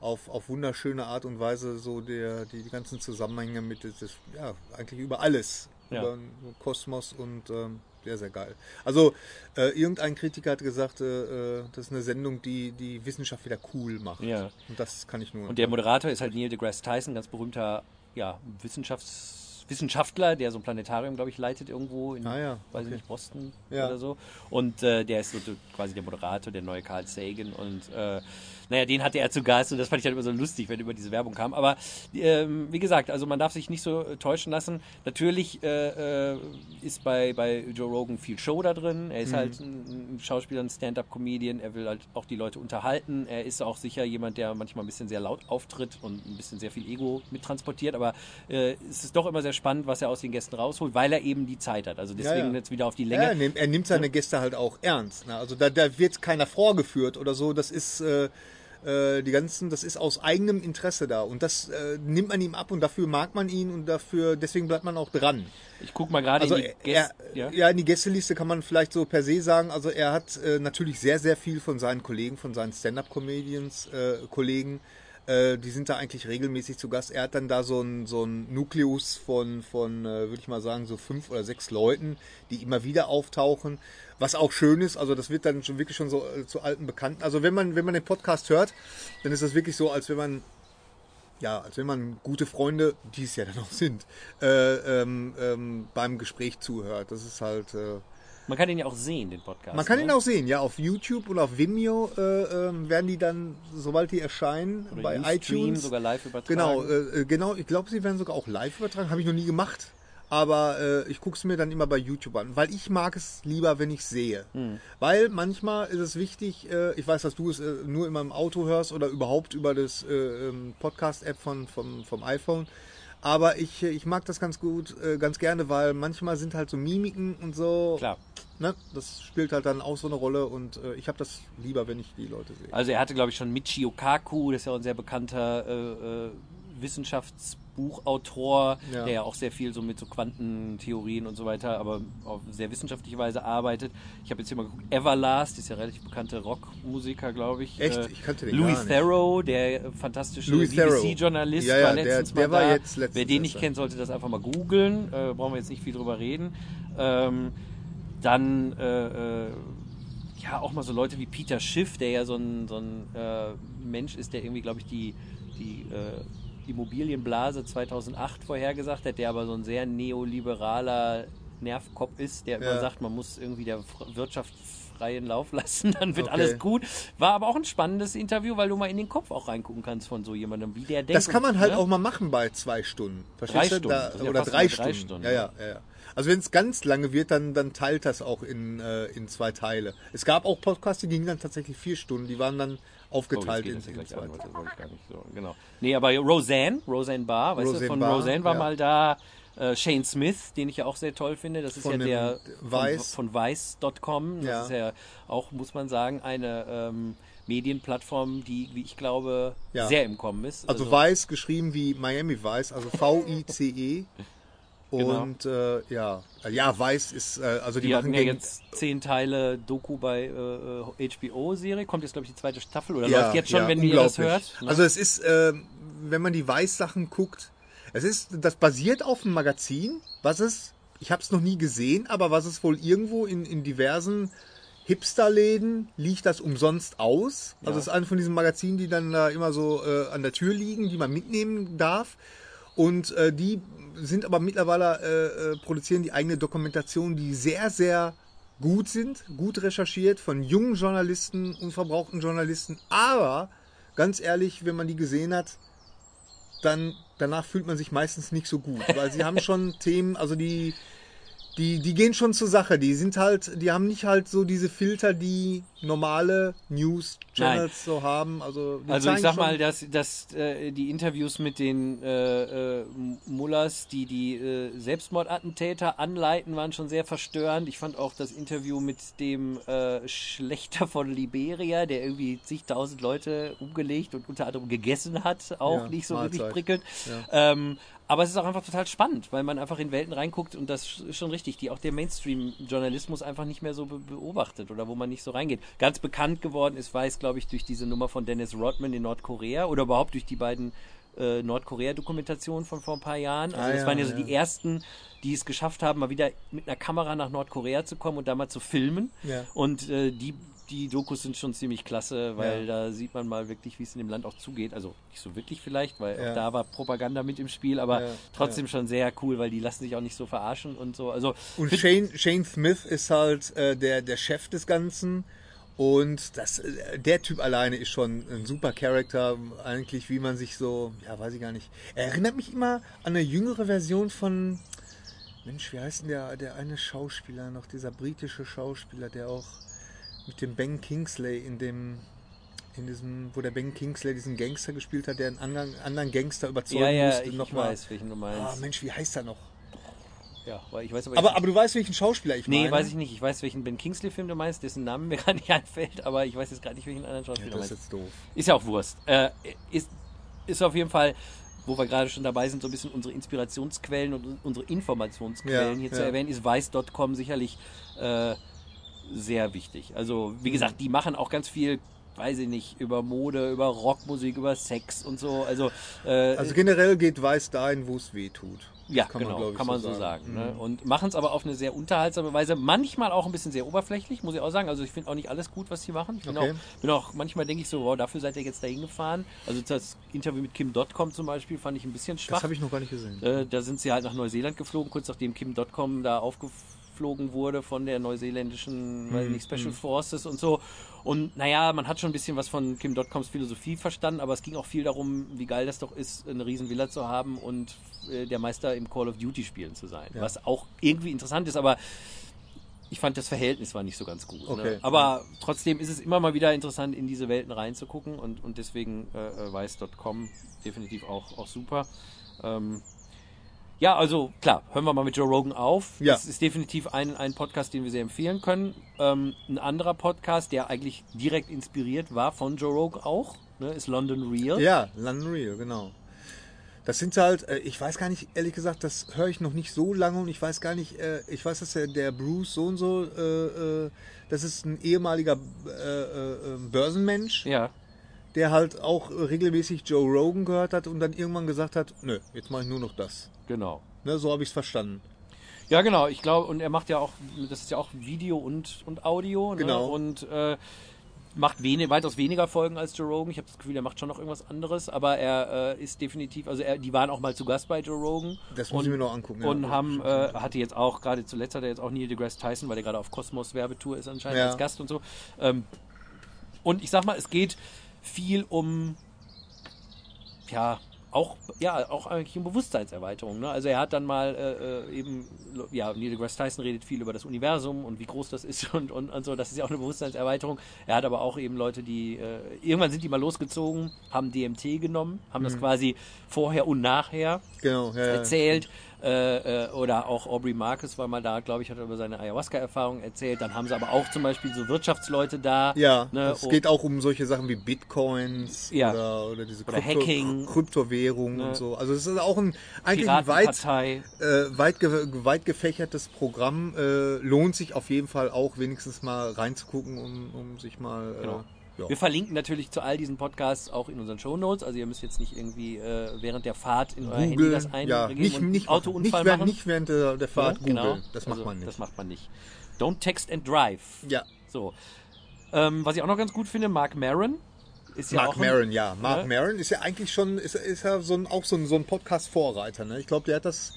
auf, auf wunderschöne Art und Weise so der, die, die ganzen Zusammenhänge mit, das- ja, eigentlich über alles, Ja. über Kosmos und ähm, sehr, sehr geil. Also äh, irgendein Kritiker hat gesagt, äh, äh, das ist eine Sendung, die die Wissenschaft wieder cool macht. Ja. Und das kann ich nur. Und der Moderator ist halt Neil deGrasse Tyson, ganz berühmter ja, Wissenschafts Wissenschaftler, der so ein Planetarium, glaube ich, leitet irgendwo in, Ah ja, weiß ich okay. nicht, Boston Ja. oder so. Und äh, der ist so quasi der Moderator, der neue Carl Sagan. Und äh, naja, den hatte er zu Gast und das fand ich halt immer so lustig, wenn über diese Werbung kam. Aber ähm, wie gesagt, also man darf sich nicht so äh, täuschen lassen. Natürlich äh, äh, ist bei, bei Joe Rogan viel Show da drin. Er ist Mhm. halt ein, ein Schauspieler, ein Stand-up-Comedian. Er will halt auch die Leute unterhalten. Er ist auch sicher jemand, der manchmal ein bisschen sehr laut auftritt und ein bisschen sehr viel Ego mittransportiert. Aber äh, es ist doch immer sehr spannend, was er aus den Gästen rausholt, weil er eben die Zeit hat. Also deswegen Ja, ja. jetzt wieder auf die Ja, Länge. er, nimmt, er nimmt seine Gäste halt auch ernst. Ne? Also da, da wird keiner vorgeführt oder so. Das ist äh, äh, die ganzen, das ist aus eigenem Interesse da und das äh, nimmt man ihm ab und dafür mag man ihn und dafür deswegen bleibt man auch dran. Ich gucke mal gerade Also in die Gäste. Ja? ja, in die Gästeliste kann man vielleicht so per se sagen. Also er hat äh, natürlich sehr sehr viel von seinen Kollegen, von seinen Stand-up-Comedians äh, Kollegen. Äh, die sind da eigentlich regelmäßig zu Gast. Er hat dann da so ein, so ein Nukleus von, von äh, würde ich mal sagen, so fünf oder sechs Leuten, die immer wieder auftauchen. Was auch schön ist, also das wird dann schon wirklich schon so äh, zu alten Bekannten. Also wenn man, wenn man den Podcast hört, dann ist das wirklich so, als wenn man ja, als wenn man gute Freunde, die es ja dann auch sind, äh, ähm, ähm, beim Gespräch zuhört. Das ist halt. Äh, Man kann ihn ja auch sehen, den Podcast. man kann ne? ihn auch sehen, ja, auf YouTube oder auf Vimeo äh, ähm, werden die dann, sobald die erscheinen, Oder bei Ustream, iTunes. sogar live übertragen. Genau, äh, äh, genau. Ich glaube, sie werden sogar auch live übertragen. Habe ich noch nie gemacht. Aber äh, ich gucke es mir dann immer bei YouTube an, weil ich mag es lieber, wenn ich sehe. Hm. Weil manchmal ist es wichtig, äh, ich weiß, dass du es nur immer im Auto hörst oder überhaupt über das äh, ähm, Podcast-App von, vom, vom iPhone. Aber ich, ich mag das ganz gut, äh, ganz gerne, weil manchmal sind halt so Mimiken und so. Klar. Ne? Das spielt halt dann auch so eine Rolle und äh, ich habe das lieber, wenn ich die Leute sehe. Also er hatte, glaube ich, schon Michio Kaku, das ist ja auch ein sehr bekannter äh, äh, Wissenschaftsbuchautor, Ja. der ja auch sehr viel so mit so Quantentheorien und so weiter, aber auf sehr wissenschaftliche Weise arbeitet. Ich habe jetzt hier mal geguckt, Everlast, ist ja relativ bekannter Rockmusiker, glaube ich. Echt? Äh, Ich kannte den Louis. Theroux, der fantastische. BBC-Journalist, Ja, ja, war der- letztens der mal war da. jetzt letztens Wer den nicht kennt, sollte das einfach mal googeln. Äh, brauchen wir jetzt nicht viel drüber reden. Ähm, dann äh, äh, ja auch mal so Leute wie Peter Schiff, der ja so ein, so ein äh, Mensch ist, der irgendwie, glaube ich, die, die äh, Immobilienblase 2008 vorhergesagt hat, der aber so ein sehr neoliberaler Nervkopf ist, der immer Ja. sagt, man muss irgendwie der Wirtschaft freien Lauf <laughs> lassen, dann wird Okay. alles gut. War aber auch ein spannendes Interview, weil du mal in den Kopf auch reingucken kannst von so jemandem, wie der denkt. Das kann man halt ne? auch mal machen bei zwei Stunden. Verstehst Drei du? Stunden. Da, ja oder drei, Stunden. Stunden, Ja, ja, ja, ja. Also wenn es ganz lange wird, dann, dann teilt das auch in, äh, in zwei Teile. Es gab auch Podcasts, die gingen dann tatsächlich vier Stunden. Die waren dann aufgeteilt geht in, in zwei an, so, genau. Nee, aber Roseanne, Roseanne Barr, weißt du, Roseanne von Barr, Roseanne war ja. mal da äh, Shane Smith, den ich ja auch sehr toll finde, das ist Von ja der Vice. von, von Vice.com, das Ja. ist ja auch, muss man sagen, eine ähm, Medienplattform, die, wie ich glaube, Ja. sehr im Kommen ist. Also Vice geschrieben wie Miami Vice, also V-I-C-E. <laughs> Genau. Und äh, ja, ja, Vice ist, äh, also die, die machen ja jetzt zehn Teile Doku bei äh, HBO-Serie, kommt jetzt glaube ich die zweite Staffel oder ja, läuft jetzt schon, ja, wenn ihr das hört. ne? Also es ist, äh, wenn man die Weiß-Sachen guckt, es ist, das basiert auf einem Magazin, was es ich habe es noch nie gesehen, aber was es wohl irgendwo in, in diversen Hipsterläden liegt das umsonst aus. Also es ist eine von diesen Magazinen, die dann da immer so äh, an der Tür liegen, die man mitnehmen darf. Und äh, die sind aber mittlerweile äh, äh, produzieren die eigene Dokumentation, die sehr, sehr gut sind, gut recherchiert von jungen Journalisten, unverbrauchten Journalisten. Aber ganz ehrlich, wenn man die gesehen hat, dann danach fühlt man sich meistens nicht so gut, weil sie haben schon <laughs> Themen, also die die, die gehen schon zur Sache. Die sind halt, die haben nicht halt so diese Filter, die normale News-Channels so haben. Also, Also ich sag mal, dass, dass äh, die Interviews mit den äh, äh, Mullers, die die äh, Selbstmordattentäter anleiten, waren schon sehr verstörend. Ich fand auch das Interview mit dem äh, Schlechter von Liberia, der irgendwie zigtausend Leute umgelegt und unter anderem gegessen hat, auch Ja, nicht so wirklich Mahlzeit. prickelnd. Ähm, aber es ist auch einfach total spannend, weil man einfach in Welten reinguckt und das ist schon richtig, die auch der Mainstream-Journalismus einfach nicht mehr so be beobachtet oder wo man nicht so reingeht. Ganz bekannt geworden ist, weiß, glaube ich, durch diese Nummer von Dennis Rodman in Nordkorea oder überhaupt durch die beiden äh, Nordkorea-Dokumentationen von vor ein paar Jahren. Also Ah, das ja, waren ja so ja. die ersten, die es geschafft haben, mal wieder mit einer Kamera nach Nordkorea zu kommen und da mal zu filmen. Ja. Und äh, die, die Dokus sind schon ziemlich klasse, weil Ja. da sieht man mal wirklich, wie es in dem Land auch zugeht. Also nicht so wirklich vielleicht, weil Ja. auch da war Propaganda mit im Spiel, aber Ja, trotzdem schon sehr cool, weil die lassen sich auch nicht so verarschen und so. Also Und Shane, Shane Smith ist halt äh, der, der Chef des Ganzen. Und das, äh, der Typ alleine ist schon ein super Charakter, eigentlich wie man sich so, ja, weiß ich gar nicht. Er erinnert mich immer an eine jüngere Version von, Mensch, wie heißt denn der, der eine Schauspieler noch, dieser britische Schauspieler, der auch mit dem Ben Kingsley in dem, in diesem, wo der Ben Kingsley diesen Gangster gespielt hat, der einen anderen, anderen Gangster überzeugen ja, ja, musste. ich nochmal. weiß, welchen du Ah, meinst. Mensch, wie heißt er noch? ja, weil ich weiß aber, Aber, ich, aber du weißt, welchen Schauspieler ich nee, meine. weiß ich nicht. Ich weiß, welchen Ben Kingsley-Film du meinst, dessen Namen mir <laughs> gerade nicht einfällt, aber ich weiß jetzt gerade nicht, welchen anderen Schauspieler du Das ist meinst. jetzt doof. Ist ja auch Wurst. Äh, ist, ist auf jeden Fall, wo wir gerade schon dabei sind, so ein bisschen unsere Inspirationsquellen und unsere Informationsquellen Ja, hier zu ja. erwähnen, ist weiß.com sicherlich äh, sehr wichtig. Also, Mhm. wie gesagt, die machen auch ganz viel, weiß ich nicht, über Mode, über Rockmusik, über Sex und so. Also, äh, Also generell geht Weiß dahin, wo es weh tut. ja, kann man, genau, ich, kann man so sagen. sagen. ne? Und machen es aber auf eine sehr unterhaltsame Weise. Manchmal auch ein bisschen sehr oberflächlich, muss ich auch sagen. Also ich finde auch nicht alles gut, was sie machen. Ich bin, Okay. auch, bin auch, manchmal denke ich so, wow, dafür seid ihr jetzt dahin gefahren. Also das Interview mit Kim Dotcom zum Beispiel fand ich ein bisschen schwach. Das habe ich noch gar nicht gesehen. Äh, da sind sie halt nach Neuseeland geflogen, kurz nachdem Kim Dotcom da aufgeflogen wurde von der neuseeländischen ich nicht, Special Forces und so. Und naja, man hat schon ein bisschen was von Kim Dotcoms Philosophie verstanden, aber es ging auch viel darum, wie geil das doch ist, eine riesen Villa zu haben und äh, der Meister im Call of Duty spielen zu sein. Ja. Was auch irgendwie interessant ist, aber ich fand das Verhältnis war nicht so ganz gut. Okay. Ne? Aber trotzdem ist es immer mal wieder interessant, in diese Welten reinzugucken und, und deswegen äh, äh, weiß.com definitiv auch, auch super. Ähm, ja, also klar, hören wir mal mit Joe Rogan auf. Ja. Das ist definitiv ein, ein Podcast, den wir sehr empfehlen können. Ähm, ein anderer Podcast, der eigentlich direkt inspiriert war von Joe Rogan auch, ne, ist London Real. Ja, London Real, genau. Das sind halt, äh, ich weiß gar nicht, ehrlich gesagt, das höre ich noch nicht so lange und ich weiß gar nicht, äh, ich weiß, dass der, der Bruce so und so, äh, das ist ein ehemaliger Börsenmensch, Ja, der halt auch regelmäßig Joe Rogan gehört hat und dann irgendwann gesagt hat, nö, jetzt mache ich nur noch das. genau. Ne, so habe ich es verstanden. Ja, genau. Ich glaube, und er macht ja auch, das ist ja auch Video und, und Audio. Genau. Ne? Und äh, macht wenig, weitaus weniger Folgen als Joe Rogan. Ich habe das Gefühl, er macht schon noch irgendwas anderes, aber er äh, ist definitiv, also er, die waren auch mal zu Gast bei Joe Rogan. Das muss und, ich mir noch angucken. ja. Und haben, äh, hatte jetzt auch, gerade zuletzt hat er jetzt auch Neil deGrasse Tyson, weil er gerade auf Kosmos Werbetour ist anscheinend Ja. als Gast und so. Ähm, und ich sag mal, es geht viel um, ja, auch, ja, auch eigentlich um Bewusstseinserweiterung. Ne? Also er hat dann mal äh, äh, eben, ja, Neil deGrasse Tyson redet viel über das Universum und wie groß das ist <laughs> und, und, und so. Das ist ja auch eine Bewusstseinserweiterung. Er hat aber auch eben Leute, die, äh, irgendwann sind die mal losgezogen, haben DMT genommen, haben das quasi vorher und nachher genau, ja, ja. erzählt. Äh, äh, oder auch Aubrey Marcus war mal da, glaube ich, hat über seine Ayahuasca-Erfahrung erzählt. Dann haben sie aber auch zum Beispiel so Wirtschaftsleute da. Ja, ne, es oh, geht auch um solche Sachen wie Bitcoins Ja. oder, oder diese Oder Hacking. Kryptowährungen Ne. und so. Also es ist auch ein eigentlich ein weit, äh, weit, weit gefächertes Programm. Äh, lohnt sich auf jeden Fall auch wenigstens mal reinzugucken, um, um sich mal äh, Genau. Ja. Wir verlinken natürlich zu all diesen Podcasts auch in unseren Shownotes. Also ihr müsst jetzt nicht irgendwie äh, während der Fahrt in euer Handy das ja, eingeben nicht, und nicht, Autounfall nicht, machen. während, nicht während der, der Fahrt Ja, genau. Das macht Also, man nicht. Das macht man nicht. Don't text and drive. ja, So. Ähm, was ich auch noch ganz gut finde, Mark Maron ist ja Mark auch ein- Maron, ja. Mark Ja. Maron ist ja eigentlich schon, ist, ist ja so ein, auch so ein, so ein Podcast-Vorreiter. Ne? Ich glaube, der hat das.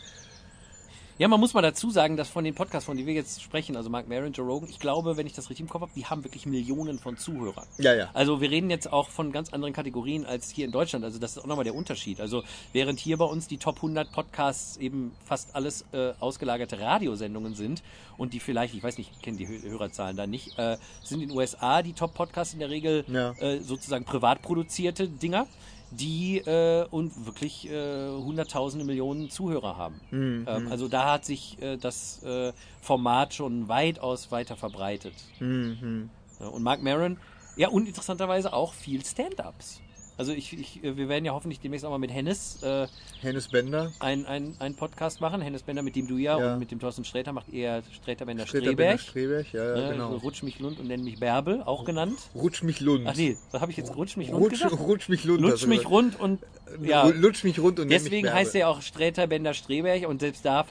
Ja, man muss mal dazu sagen, dass von den Podcasts, von denen wir jetzt sprechen, also Mark Maron, Joe Rogan, ich glaube, wenn ich das richtig im Kopf habe, die haben wirklich Millionen von Zuhörern. Ja, ja. Also wir reden jetzt auch von ganz anderen Kategorien als hier in Deutschland. Also das ist auch nochmal der Unterschied. Also während hier bei uns die Top 100 Podcasts eben fast alles äh, ausgelagerte Radiosendungen sind und die vielleicht, ich weiß nicht, ich kenne die Hö- Hörerzahlen da nicht, äh, sind in den USA die Top Podcasts in der Regel Ja. äh, sozusagen privat produzierte Dinger die äh, und wirklich äh, hunderttausende Millionen Zuhörer haben. Mhm, Ähm, also da hat sich äh, das äh, Format schon weitaus weiter verbreitet. Mhm. Ja, und Mark Maron, ja, und interessanterweise auch viel Stand-Ups. Also ich, ich, äh, wir werden ja hoffentlich demnächst auch mal mit Hennes äh, Hennes Bender. ein, ein, ein Podcast machen. Hennes Bender, mit dem du ja, Ja. und mit dem Thorsten Sträter macht eher Sträter Bender Streberg. Streberg, ja, ja, Ne, genau. Rutsch mich Lund und nenn mich Bärbel, auch genannt. Rutsch mich Lund. Ach nee, was habe ich jetzt? Rutsch mich Lund Rutsch, gesagt? rutsch mich Lund. Lutsch mich rund und ja, Lutsch mich rund und nenn mich deswegen Bärbel. heißt er ja auch Sträter Bender Streberg und selbst da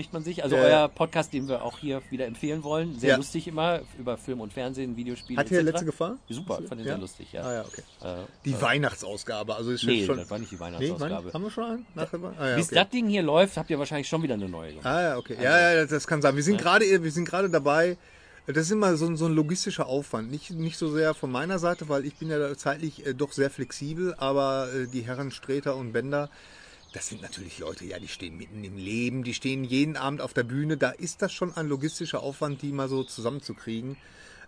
verspricht man sich. Also Ja, euer. Podcast, den wir auch hier wieder empfehlen wollen, sehr Ja. lustig immer über Film und Fernsehen, Videospiele Hat hier letzte Gefahr? Super, fand den Ja? sehr lustig, ja. Ah ja, okay. Äh, Die Weihnachtsausgabe, also ist nee, schon. das war nicht die nee, Weihnachtsausgabe. wann? haben wir schon einen? Nachher? Ah, ja, Bis okay. das Ding hier läuft, habt ihr wahrscheinlich schon wieder eine neue gemacht. Ah ja, okay. Ja, ja, das kann sein. Wir sind gerade, wir sind gerade dabei. Das ist immer so, ein- so ein logistischer Aufwand. Nicht, nicht so sehr von meiner Seite, weil ich bin ja zeitlich äh, doch sehr flexibel, aber äh, die Herren Streter und Bender, das sind natürlich Leute, ja, die stehen mitten im Leben, die stehen jeden Abend auf der Bühne. Da ist das schon ein logistischer Aufwand, die mal so zusammenzukriegen.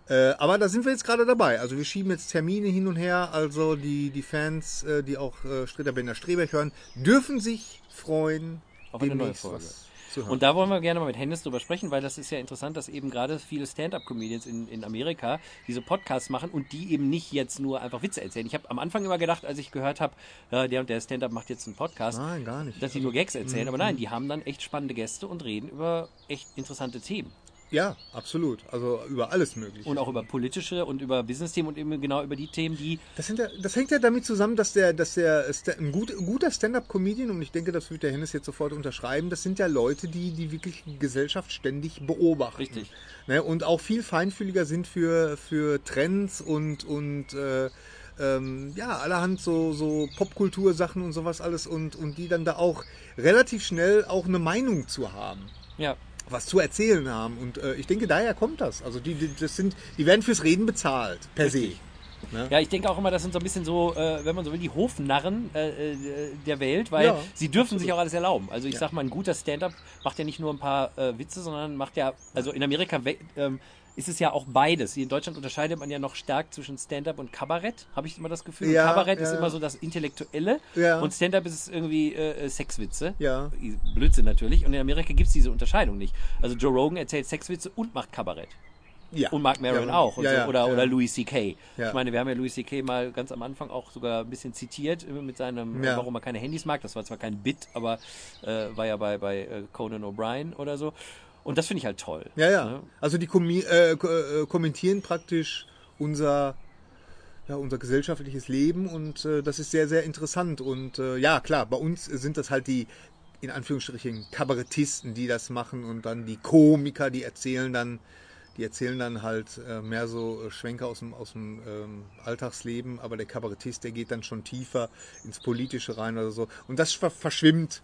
Äh, aber da sind wir jetzt gerade dabei. Also wir schieben jetzt Termine hin und her. Also die, die Fans, äh, die auch äh, Streberg hören, dürfen sich freuen Auf eine neue Folge. was zu. Und da wollen wir gerne mal mit Hennes drüber sprechen, weil das ist ja interessant, dass eben gerade viele Stand-up-Comedians in, in Amerika diese Podcasts machen und die eben nicht jetzt nur einfach Witze erzählen. Ich habe am Anfang immer gedacht, als ich gehört habe, äh, der und der Stand-up macht jetzt einen Podcast, Nein, gar nicht. dass die nur Gags erzählen. Aber nein, die haben dann echt spannende Gäste und reden über echt interessante Themen. Ja, absolut. Also über alles mögliche. Und auch über politische und über Business-Themen und eben genau über die Themen, die das, sind ja, das hängt ja damit zusammen, dass der, dass der ein gut, guter Stand-up-Comedian, und ich denke, das wird der Hennes jetzt sofort unterschreiben, das sind ja Leute, die die wirklich Gesellschaft ständig beobachten. Richtig. Ne? Und auch viel feinfühliger sind für, für Trends und, und äh, ähm, ja, allerhand so, so Popkultursachen und sowas alles und, und die dann da auch relativ schnell auch eine Meinung zu haben. ja, was zu erzählen haben. Und äh, ich denke, daher kommt das. Also die, die, das sind, die werden fürs Reden bezahlt, per se. Ne? Ja, ich denke auch immer, das sind so ein bisschen so, äh, wenn man so will, die Hofnarren äh, äh, der Welt, weil Ja, sie dürfen sich auch alles erlauben. Also ich Ja. sag mal, ein guter Stand-up macht ja nicht nur ein paar äh, Witze, sondern macht ja, also in Amerika ähm, ist es ja auch beides. In Deutschland unterscheidet man ja noch stark zwischen Stand-up und Kabarett, habe ich immer das Gefühl. Ja, Kabarett ist ja, immer ja. so das Intellektuelle Ja. und Stand-up ist irgendwie äh, Sexwitze. Ja. Blödsinn natürlich. Und in Amerika gibt's diese Unterscheidung nicht. Also Joe Rogan erzählt Sexwitze und macht Kabarett. Ja. Und Mark Maron Ja, auch. So, ja, oder, oder Louis C.K. Ja. Ich meine, wir haben ja Louis C.K. mal ganz am Anfang auch sogar ein bisschen zitiert äh, mit seinem, äh, warum er keine Handys mag. Das war zwar kein Bit, aber äh, war ja bei, bei äh, Conan O'Brien oder so. Und das finde ich halt toll. Ja, ja. Ne? Also die kommi- äh, äh, kommentieren praktisch unser, ja, unser gesellschaftliches Leben und äh, das ist sehr, sehr interessant. Und äh, ja, klar, bei uns sind das halt die, in Anführungsstrichen, Kabarettisten, die das machen und dann die Komiker, die erzählen dann, die erzählen dann halt äh, mehr so äh, Schwenker aus dem, aus dem ähm, Alltagsleben, aber der Kabarettist, der geht dann schon tiefer ins Politische rein oder so. Und das ver verschwimmt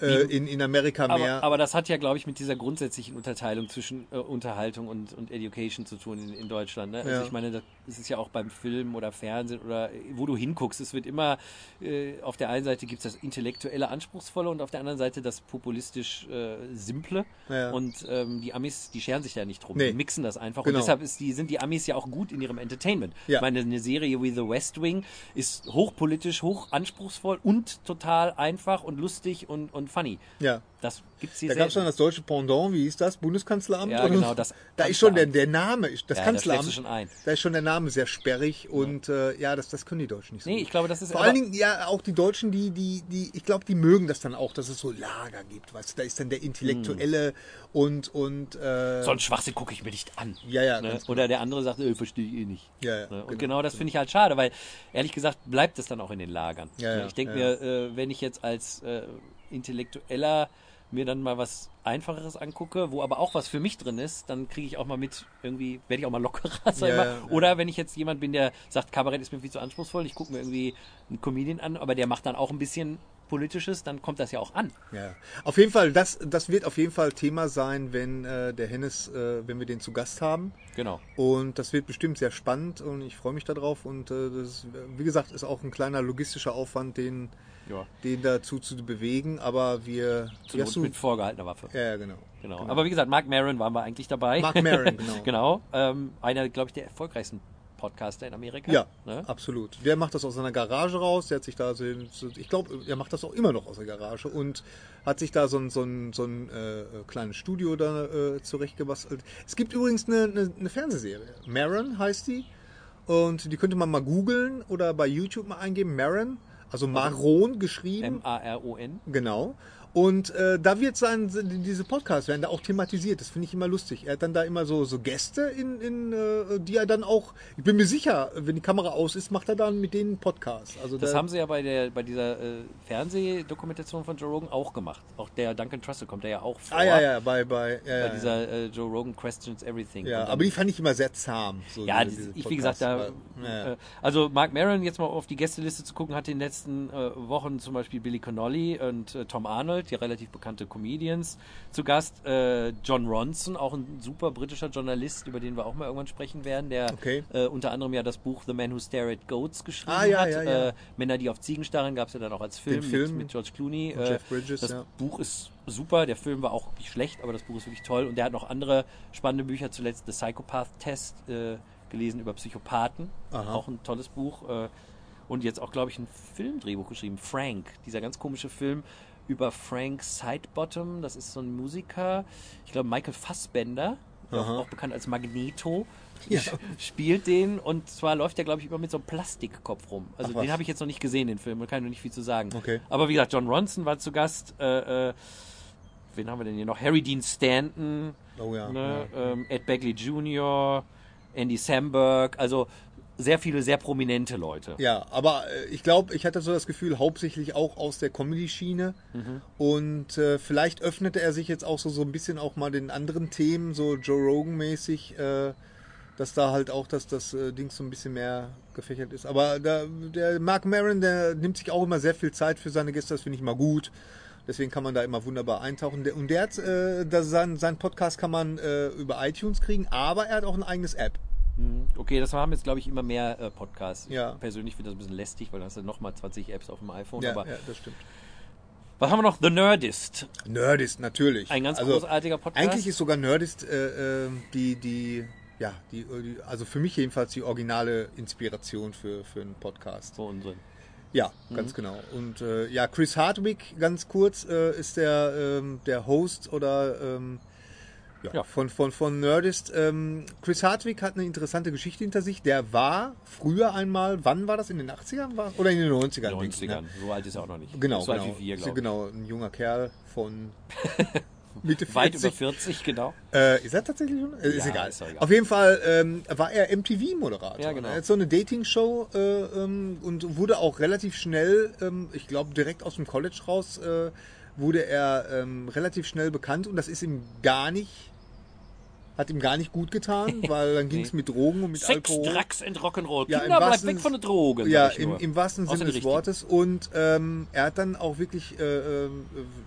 äh, in, in Amerika mehr. Aber, aber das hat ja, glaube ich, mit dieser grundsätzlichen Unterteilung zwischen äh, Unterhaltung und, und Education zu tun in, in Deutschland. Ne? Also Ja. ich meine, das ist ja auch beim Film oder Fernsehen oder äh, wo du hinguckst. Es wird immer, äh, auf der einen Seite gibt es das intellektuelle, anspruchsvolle und auf der anderen Seite das populistisch äh, simple. Ja. Und ähm, die Amis, die scheren sich da nicht drum. Nee. Die mixen das einfach. Genau. Und deshalb ist die, sind die Amis ja auch gut in ihrem Entertainment. Ja. Ich meine, eine Serie wie The West Wing ist hochpolitisch, hoch anspruchsvoll und total einfach und lustig und, und und funny. Ja. Das gibt's hier Da gab es selten. das deutsche Pendant, wie hieß das? Bundeskanzleramt? Ja, genau, das Da ist schon der, der Name, das Ja, da Kanzleramt, du schon ein. da ist schon der Name sehr sperrig und äh, ja, das, das können die Deutschen nicht so Nee, gut. ich glaube, das ist Vor allen Dingen, ja, auch die Deutschen, die, die, die, ich glaube, die mögen das dann auch, dass es so Lager gibt, weißt du, da ist dann der Intellektuelle und, und, äh, So einen Schwachsinn gucke ich mir nicht an. Ja, ja, Ne? genau. Oder der andere sagt, äh, verstehe ich eh nicht. Ja, ja, ne? Und genau, genau, das finde ich halt schade, weil ehrlich gesagt bleibt es dann auch in den Lagern. Ja, Ne? ja, ich denke ja, mir, äh, wenn ich jetzt als äh, Intellektueller mir dann mal was Einfacheres angucke, wo aber auch was für mich drin ist, dann kriege ich auch mal mit, irgendwie werde ich auch mal lockerer. <laughs> Sag ich Ja, mal. ja, ja. Oder wenn ich jetzt jemand bin, der sagt, Kabarett ist mir viel zu anspruchsvoll, ich gucke mir irgendwie einen Comedian an, aber der macht dann auch ein bisschen Politisches, dann kommt das ja auch an. Ja, auf jeden Fall, das, das wird auf jeden Fall Thema sein, wenn äh, der Hennes, äh, wenn wir den zu Gast haben. Genau. Und das wird bestimmt sehr spannend und ich freue mich darauf. Und äh, das, wie gesagt, ist auch ein kleiner logistischer Aufwand, den, Ja. den dazu zu bewegen. Aber wir. Wie Not mit vorgehaltener Waffe. ja, ja, genau. Genau. Aber wie gesagt, Mark Maron waren wir eigentlich dabei. Mark Maron, <laughs> genau. genau. Ähm, einer, glaube ich, der erfolgreichsten Podcaster in Amerika. Ja, Ne? absolut. Der macht das aus seiner Garage raus. Der hat sich da, so, so- ich glaube, er macht das auch immer noch aus der Garage und hat sich da so ein, so ein, so ein äh, kleines Studio da äh, zurechtgebastelt. Es gibt übrigens eine, eine, eine Fernsehserie. Maron heißt die. Und die könnte man mal googeln oder bei YouTube mal eingeben. Maron, also Maron geschrieben. M-A-R-O-N. Genau. Und äh, da wird sein, diese Podcasts werden da auch thematisiert. Das finde ich immer lustig. Er hat dann da immer so, so Gäste, in, in, äh, die er dann auch, ich bin mir sicher, wenn die Kamera aus ist, macht er dann mit denen Podcasts. Also Das da, haben sie ja bei, der, bei dieser äh, Fernsehdokumentation von Joe Rogan auch gemacht. Auch der Duncan Trussell kommt da ja auch vor. Ah ja, ja, bei, bei, ja, Bei dieser äh, Joe Rogan Questions Everything. ja. Dann- aber die fand ich immer sehr zahm. So Ja, diese- die- diese ich, wie gesagt, da, ja, äh, also Mark Maron, jetzt mal auf die Gästeliste zu gucken, hatte in den letzten äh, Wochen zum Beispiel Billy Connolly und äh, Tom Arnold, die relativ bekannte Comedians, zu Gast. Äh, John Ronson, auch ein super britischer Journalist, über den wir auch mal irgendwann sprechen werden, der Okay. äh, unter anderem ja das Buch The Man Who Stare at Goats geschrieben Ah, ja, hat. ja, ja. Äh, Männer, die auf Ziegen starren, gab es ja dann auch als Film, Film mit, mit George Clooney. Äh, Jeff Bridges, das. Buch ist super, der Film war auch nicht schlecht, aber das Buch ist wirklich toll. Und der hat noch andere spannende Bücher, zuletzt The Psychopath Test äh, gelesen über Psychopathen. Aha. Auch ein tolles Buch. Äh, und jetzt auch, glaube ich, ein Filmdrehbuch geschrieben. Frank, dieser ganz komische Film über Frank Sidebottom. Das ist so ein Musiker, ich glaube Michael Fassbender, der auch, auch bekannt als Magneto. Ja. Spielt den und zwar läuft der, glaube ich, immer mit so einem Plastikkopf rum. Also Ach den habe ich jetzt noch nicht gesehen, den Film, da kann ich noch nicht viel zu sagen. Okay. Aber wie gesagt, John Ronson war zu Gast. Äh, äh, wen haben wir denn hier noch? Harry Dean Stanton, Oh ja. ne? ja. ähm, Ed Begley Jr., Andy Samberg, also sehr viele sehr prominente Leute. Ja, aber äh, ich glaube, ich hatte so das Gefühl, hauptsächlich auch aus der Comedy-Schiene. Mhm. Und äh, vielleicht öffnete er sich jetzt auch so, so ein bisschen auch mal den anderen Themen, so Joe Rogan-mäßig, äh, dass da halt auch das, das äh, Ding so ein bisschen mehr gefächert ist. Aber da, der Mark Maron, der nimmt sich auch immer sehr viel Zeit für seine Gäste, das finde ich mal gut. Deswegen kann man da immer wunderbar eintauchen. Und der hat, äh, das, sein, sein Podcast kann man äh, über iTunes kriegen, aber er hat auch ein eigenes App. Mhm. Okay, das haben jetzt, glaube ich, immer mehr äh, Podcasts. Ja. Ich persönlich finde das ein bisschen lästig, weil dann hast du nochmal 20 Apps auf dem iPhone. Ja, Aber ja, das stimmt. was haben wir noch? The Nerdist. Nerdist, natürlich. Ein ganz Also, großartiger Podcast. Eigentlich ist sogar Nerdist äh, äh, die, die, ja, die, die, also für mich jedenfalls die originale Inspiration für, für einen Podcast. so Unsinn. Ja, Mhm. ganz genau. Und äh, ja, Chris Hardwick, ganz kurz, äh, ist der, ähm, der Host oder ähm, ja. Von, von, von Nerdist. Ähm, Chris Hardwick hat eine interessante Geschichte hinter sich. Der war früher einmal, wann war das? In den 80ern? War, oder in den 90ern? denke ich, 90ern. ne? So alt ist er auch noch nicht. Genau, So alt genau. wie wir, glaube genau, ein junger Kerl von <laughs> Mitte ich. Weit 40. über 40, genau. Äh, ist er tatsächlich schon? Äh, ist, Ja, egal. ist egal. Auf jeden Fall ähm, war er MTV-Moderator. Ja, genau. Er hat so eine Dating-Show äh, ähm, und wurde auch relativ schnell, ähm, ich glaube direkt aus dem College raus, äh, wurde er ähm, relativ schnell bekannt und das ist ihm gar nicht, hat ihm gar nicht gut getan, <laughs> weil dann ging es mit Drogen und mit Sex, Alkohol. Drugs and Rock'n'Roll. Ja, im Kinder, bleibt weg von den Drogen. Ja, im, im wahrsten Sinne des richtigen. Wortes. Und ähm, er hat dann auch wirklich äh, äh,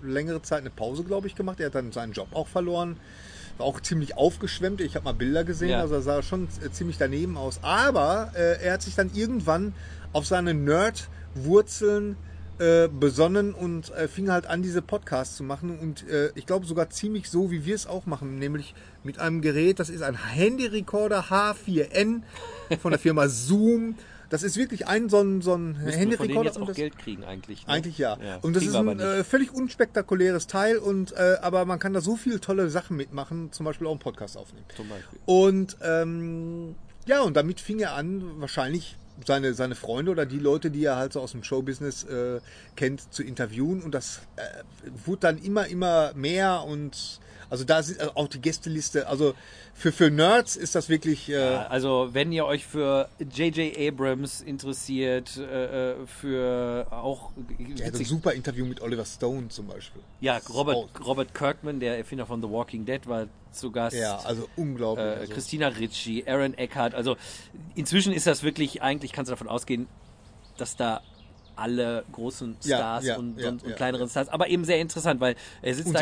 längere Zeit eine Pause, glaube ich, gemacht. Er hat dann seinen Job auch verloren. War auch ziemlich aufgeschwemmt. Ich habe mal Bilder gesehen, Ja. also er sah schon äh, ziemlich daneben aus. Aber äh, er hat sich dann irgendwann auf seine Nerd-Wurzeln äh, besonnen und äh, fing halt an, diese Podcasts zu machen. Und äh, ich glaube sogar ziemlich so, wie wir es auch machen, nämlich mit einem Gerät, das ist ein Handyrekorder H4n von der Firma Zoom. Das ist wirklich ein so ein, so ein Handyrekorder. jetzt und auch das- Geld kriegen eigentlich. Ne? Eigentlich ja. Ja, und das ist ein äh, völlig unspektakuläres Teil und äh, aber man kann da so viele tolle Sachen mitmachen, zum Beispiel auch einen Podcast aufnehmen. Zum Beispiel. Und ähm, ja, und damit fing er an, wahrscheinlich seine, seine Freunde oder die Leute, die er halt so aus dem Showbusiness äh, kennt, zu interviewen. Und das äh, wurde dann immer, immer mehr und also da sind auch die Gästeliste, also für, für Nerds ist das wirklich äh, Ja, Also wenn ihr euch für J.J. Abrams interessiert, äh, äh, für auch er hat ein super Interview mit Oliver Stone zum Beispiel. ja Robert Robert Kirkman, der Erfinder von The Walking Dead, war zu Gast. Ja, also unglaublich. äh, also. Christina Ricci, Aaron Eckhart. Also inzwischen ist das wirklich, eigentlich kannst du davon ausgehen, dass da alle großen Ja, Stars ja, und, ja, und, und ja, kleineren ja. Stars, aber eben sehr interessant, weil er sitzt da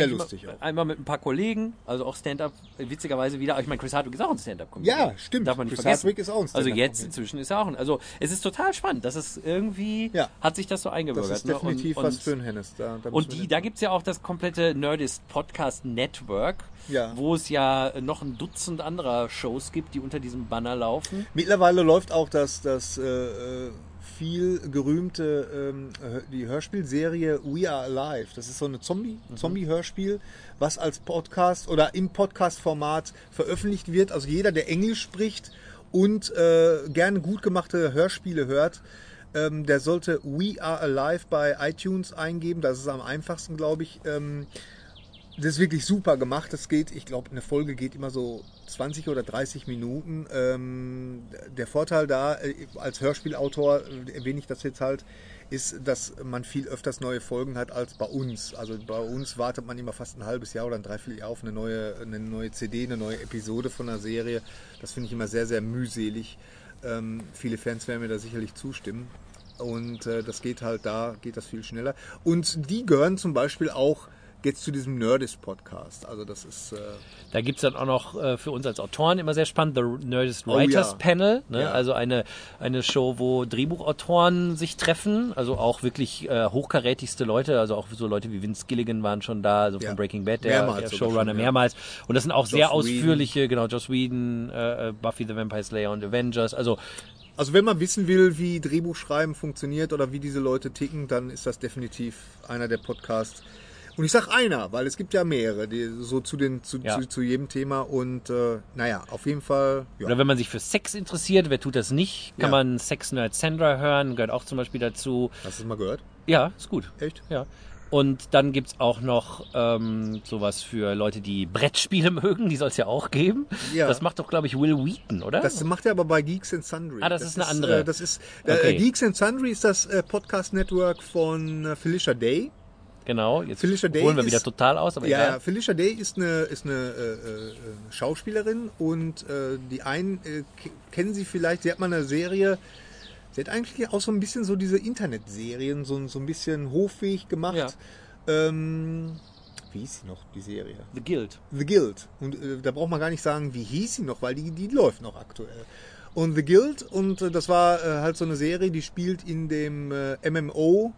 einmal mit ein paar Kollegen, also auch Stand-up, witzigerweise wieder. Ich meine, Chris Hardwick ist auch ein stand up Ja, stimmt. Darf man nicht Chris vergessen. Hardwick ist auch ein Also Stand-up-Comedian. jetzt inzwischen ist er auch ein. Also es ist total spannend, dass es irgendwie Ja. hat sich das so eingebürgert. das ist ne? definitiv und, was für ein Hennes. Da, da und die, da gibt's ja auch das komplette Nerdist Podcast Network, Ja. wo es ja noch ein Dutzend anderer Shows gibt, die unter diesem Banner laufen. Mittlerweile läuft auch das, das äh, äh, viel gerühmte ähm, äh, die Hörspielserie We Are Alive. Das ist so eine Zombie, Zombie-Hörspiel, was als Podcast oder im Podcast-Format veröffentlicht wird. Also jeder, der Englisch spricht und äh, gerne gut gemachte Hörspiele hört, ähm, der sollte We Are Alive bei iTunes eingeben. Das ist am einfachsten, glaube ich. Ähm, das ist wirklich super gemacht. Das geht, ich glaube, eine Folge geht immer so 20 oder 30 Minuten. Ähm, der Vorteil da, äh, als Hörspielautor äh, erwähne ich das jetzt halt, ist, dass man viel öfters neue Folgen hat als bei uns. Also bei uns wartet man immer fast ein halbes Jahr oder ein Dreivierteljahr auf eine neue, eine neue CD, eine neue Episode von einer Serie. Das finde ich immer sehr, sehr mühselig. Ähm, viele Fans werden mir da sicherlich zustimmen. Und äh, das geht halt da, geht das viel schneller. Und die gehören zum Beispiel auch jetzt zu diesem Nerdist-Podcast. Also das ist, äh, Da gibt's dann auch noch äh, für uns als Autoren immer sehr spannend, The Nerdist Oh Writers ja. Panel. Ne? Ja. Also eine, eine Show, wo Drehbuchautoren sich treffen. Also auch wirklich äh, hochkarätigste Leute. Also auch so Leute wie Vince Gilligan waren schon da, also Ja. von Breaking Bad, der, der Showrunner schon, mehrmals. Und das sind auch sehr Joss Whedon. ausführliche, genau, Joss Whedon, äh, äh, Buffy the Vampire Slayer und Avengers. Also also wenn man wissen will, wie Drehbuchschreiben funktioniert oder wie diese Leute ticken, dann ist das definitiv einer der Podcasts. Und ich sag einer, weil es gibt ja mehrere, die so zu den zu, Ja. zu, zu jedem Thema und äh, naja, auf jeden Fall. Ja. Oder wenn man sich für Sex interessiert, wer tut das nicht? Kann Ja. man Sex Nerd Sandra hören, gehört auch zum Beispiel dazu. Hast du es mal gehört? Ja, ist gut. Echt? Ja. Und dann gibt's auch noch ähm, sowas für Leute, die Brettspiele <laughs> mögen, die soll es ja auch geben. Ja. Das macht doch, glaube ich, Will Wheaton, oder? Das macht er aber bei Geeks and Sundry. Ah, das ist eine andere. Äh, das ist äh, Okay. Geeks and Sundry ist das äh, Podcast Network von äh, Felicia Day. Genau, jetzt Felicia Day holen wir ist- wieder total aus, aber Ja, egal. ja, Felicia Day ist eine, ist eine äh, äh, Schauspielerin und äh, die einen äh, kennen sie vielleicht, sie hat mal eine Serie, sie hat eigentlich auch so ein bisschen so diese Internetserien, so, so ein bisschen hoffähig gemacht. Ja. Ähm, wie hieß sie noch, die Serie? The Guild. The Guild. Und äh, da braucht man gar nicht sagen, wie hieß sie noch, weil die, die läuft noch aktuell. Und The Guild, und äh, das war äh, halt so eine Serie, die spielt in dem äh, MMO.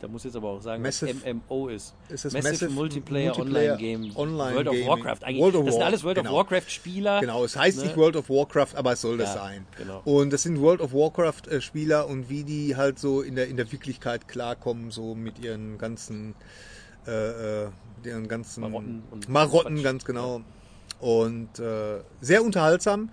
Da muss jetzt aber auch sagen, Massive- was MMO ist. ist das Massive, Massive Multiplayer, Multiplayer Online Game. Online World of Gaming. Warcraft. Eigentlich, World of das sind alles World genau. of Warcraft Spieler. Genau, es heißt Ne? nicht World of Warcraft, aber es soll das Ja, sein. genau. Und das sind World of Warcraft Spieler und wie die halt so in der in der Wirklichkeit klarkommen, so mit ihren ganzen äh, äh, deren ganzen Marotten Marotten, ganz genau. Und äh, sehr unterhaltsam.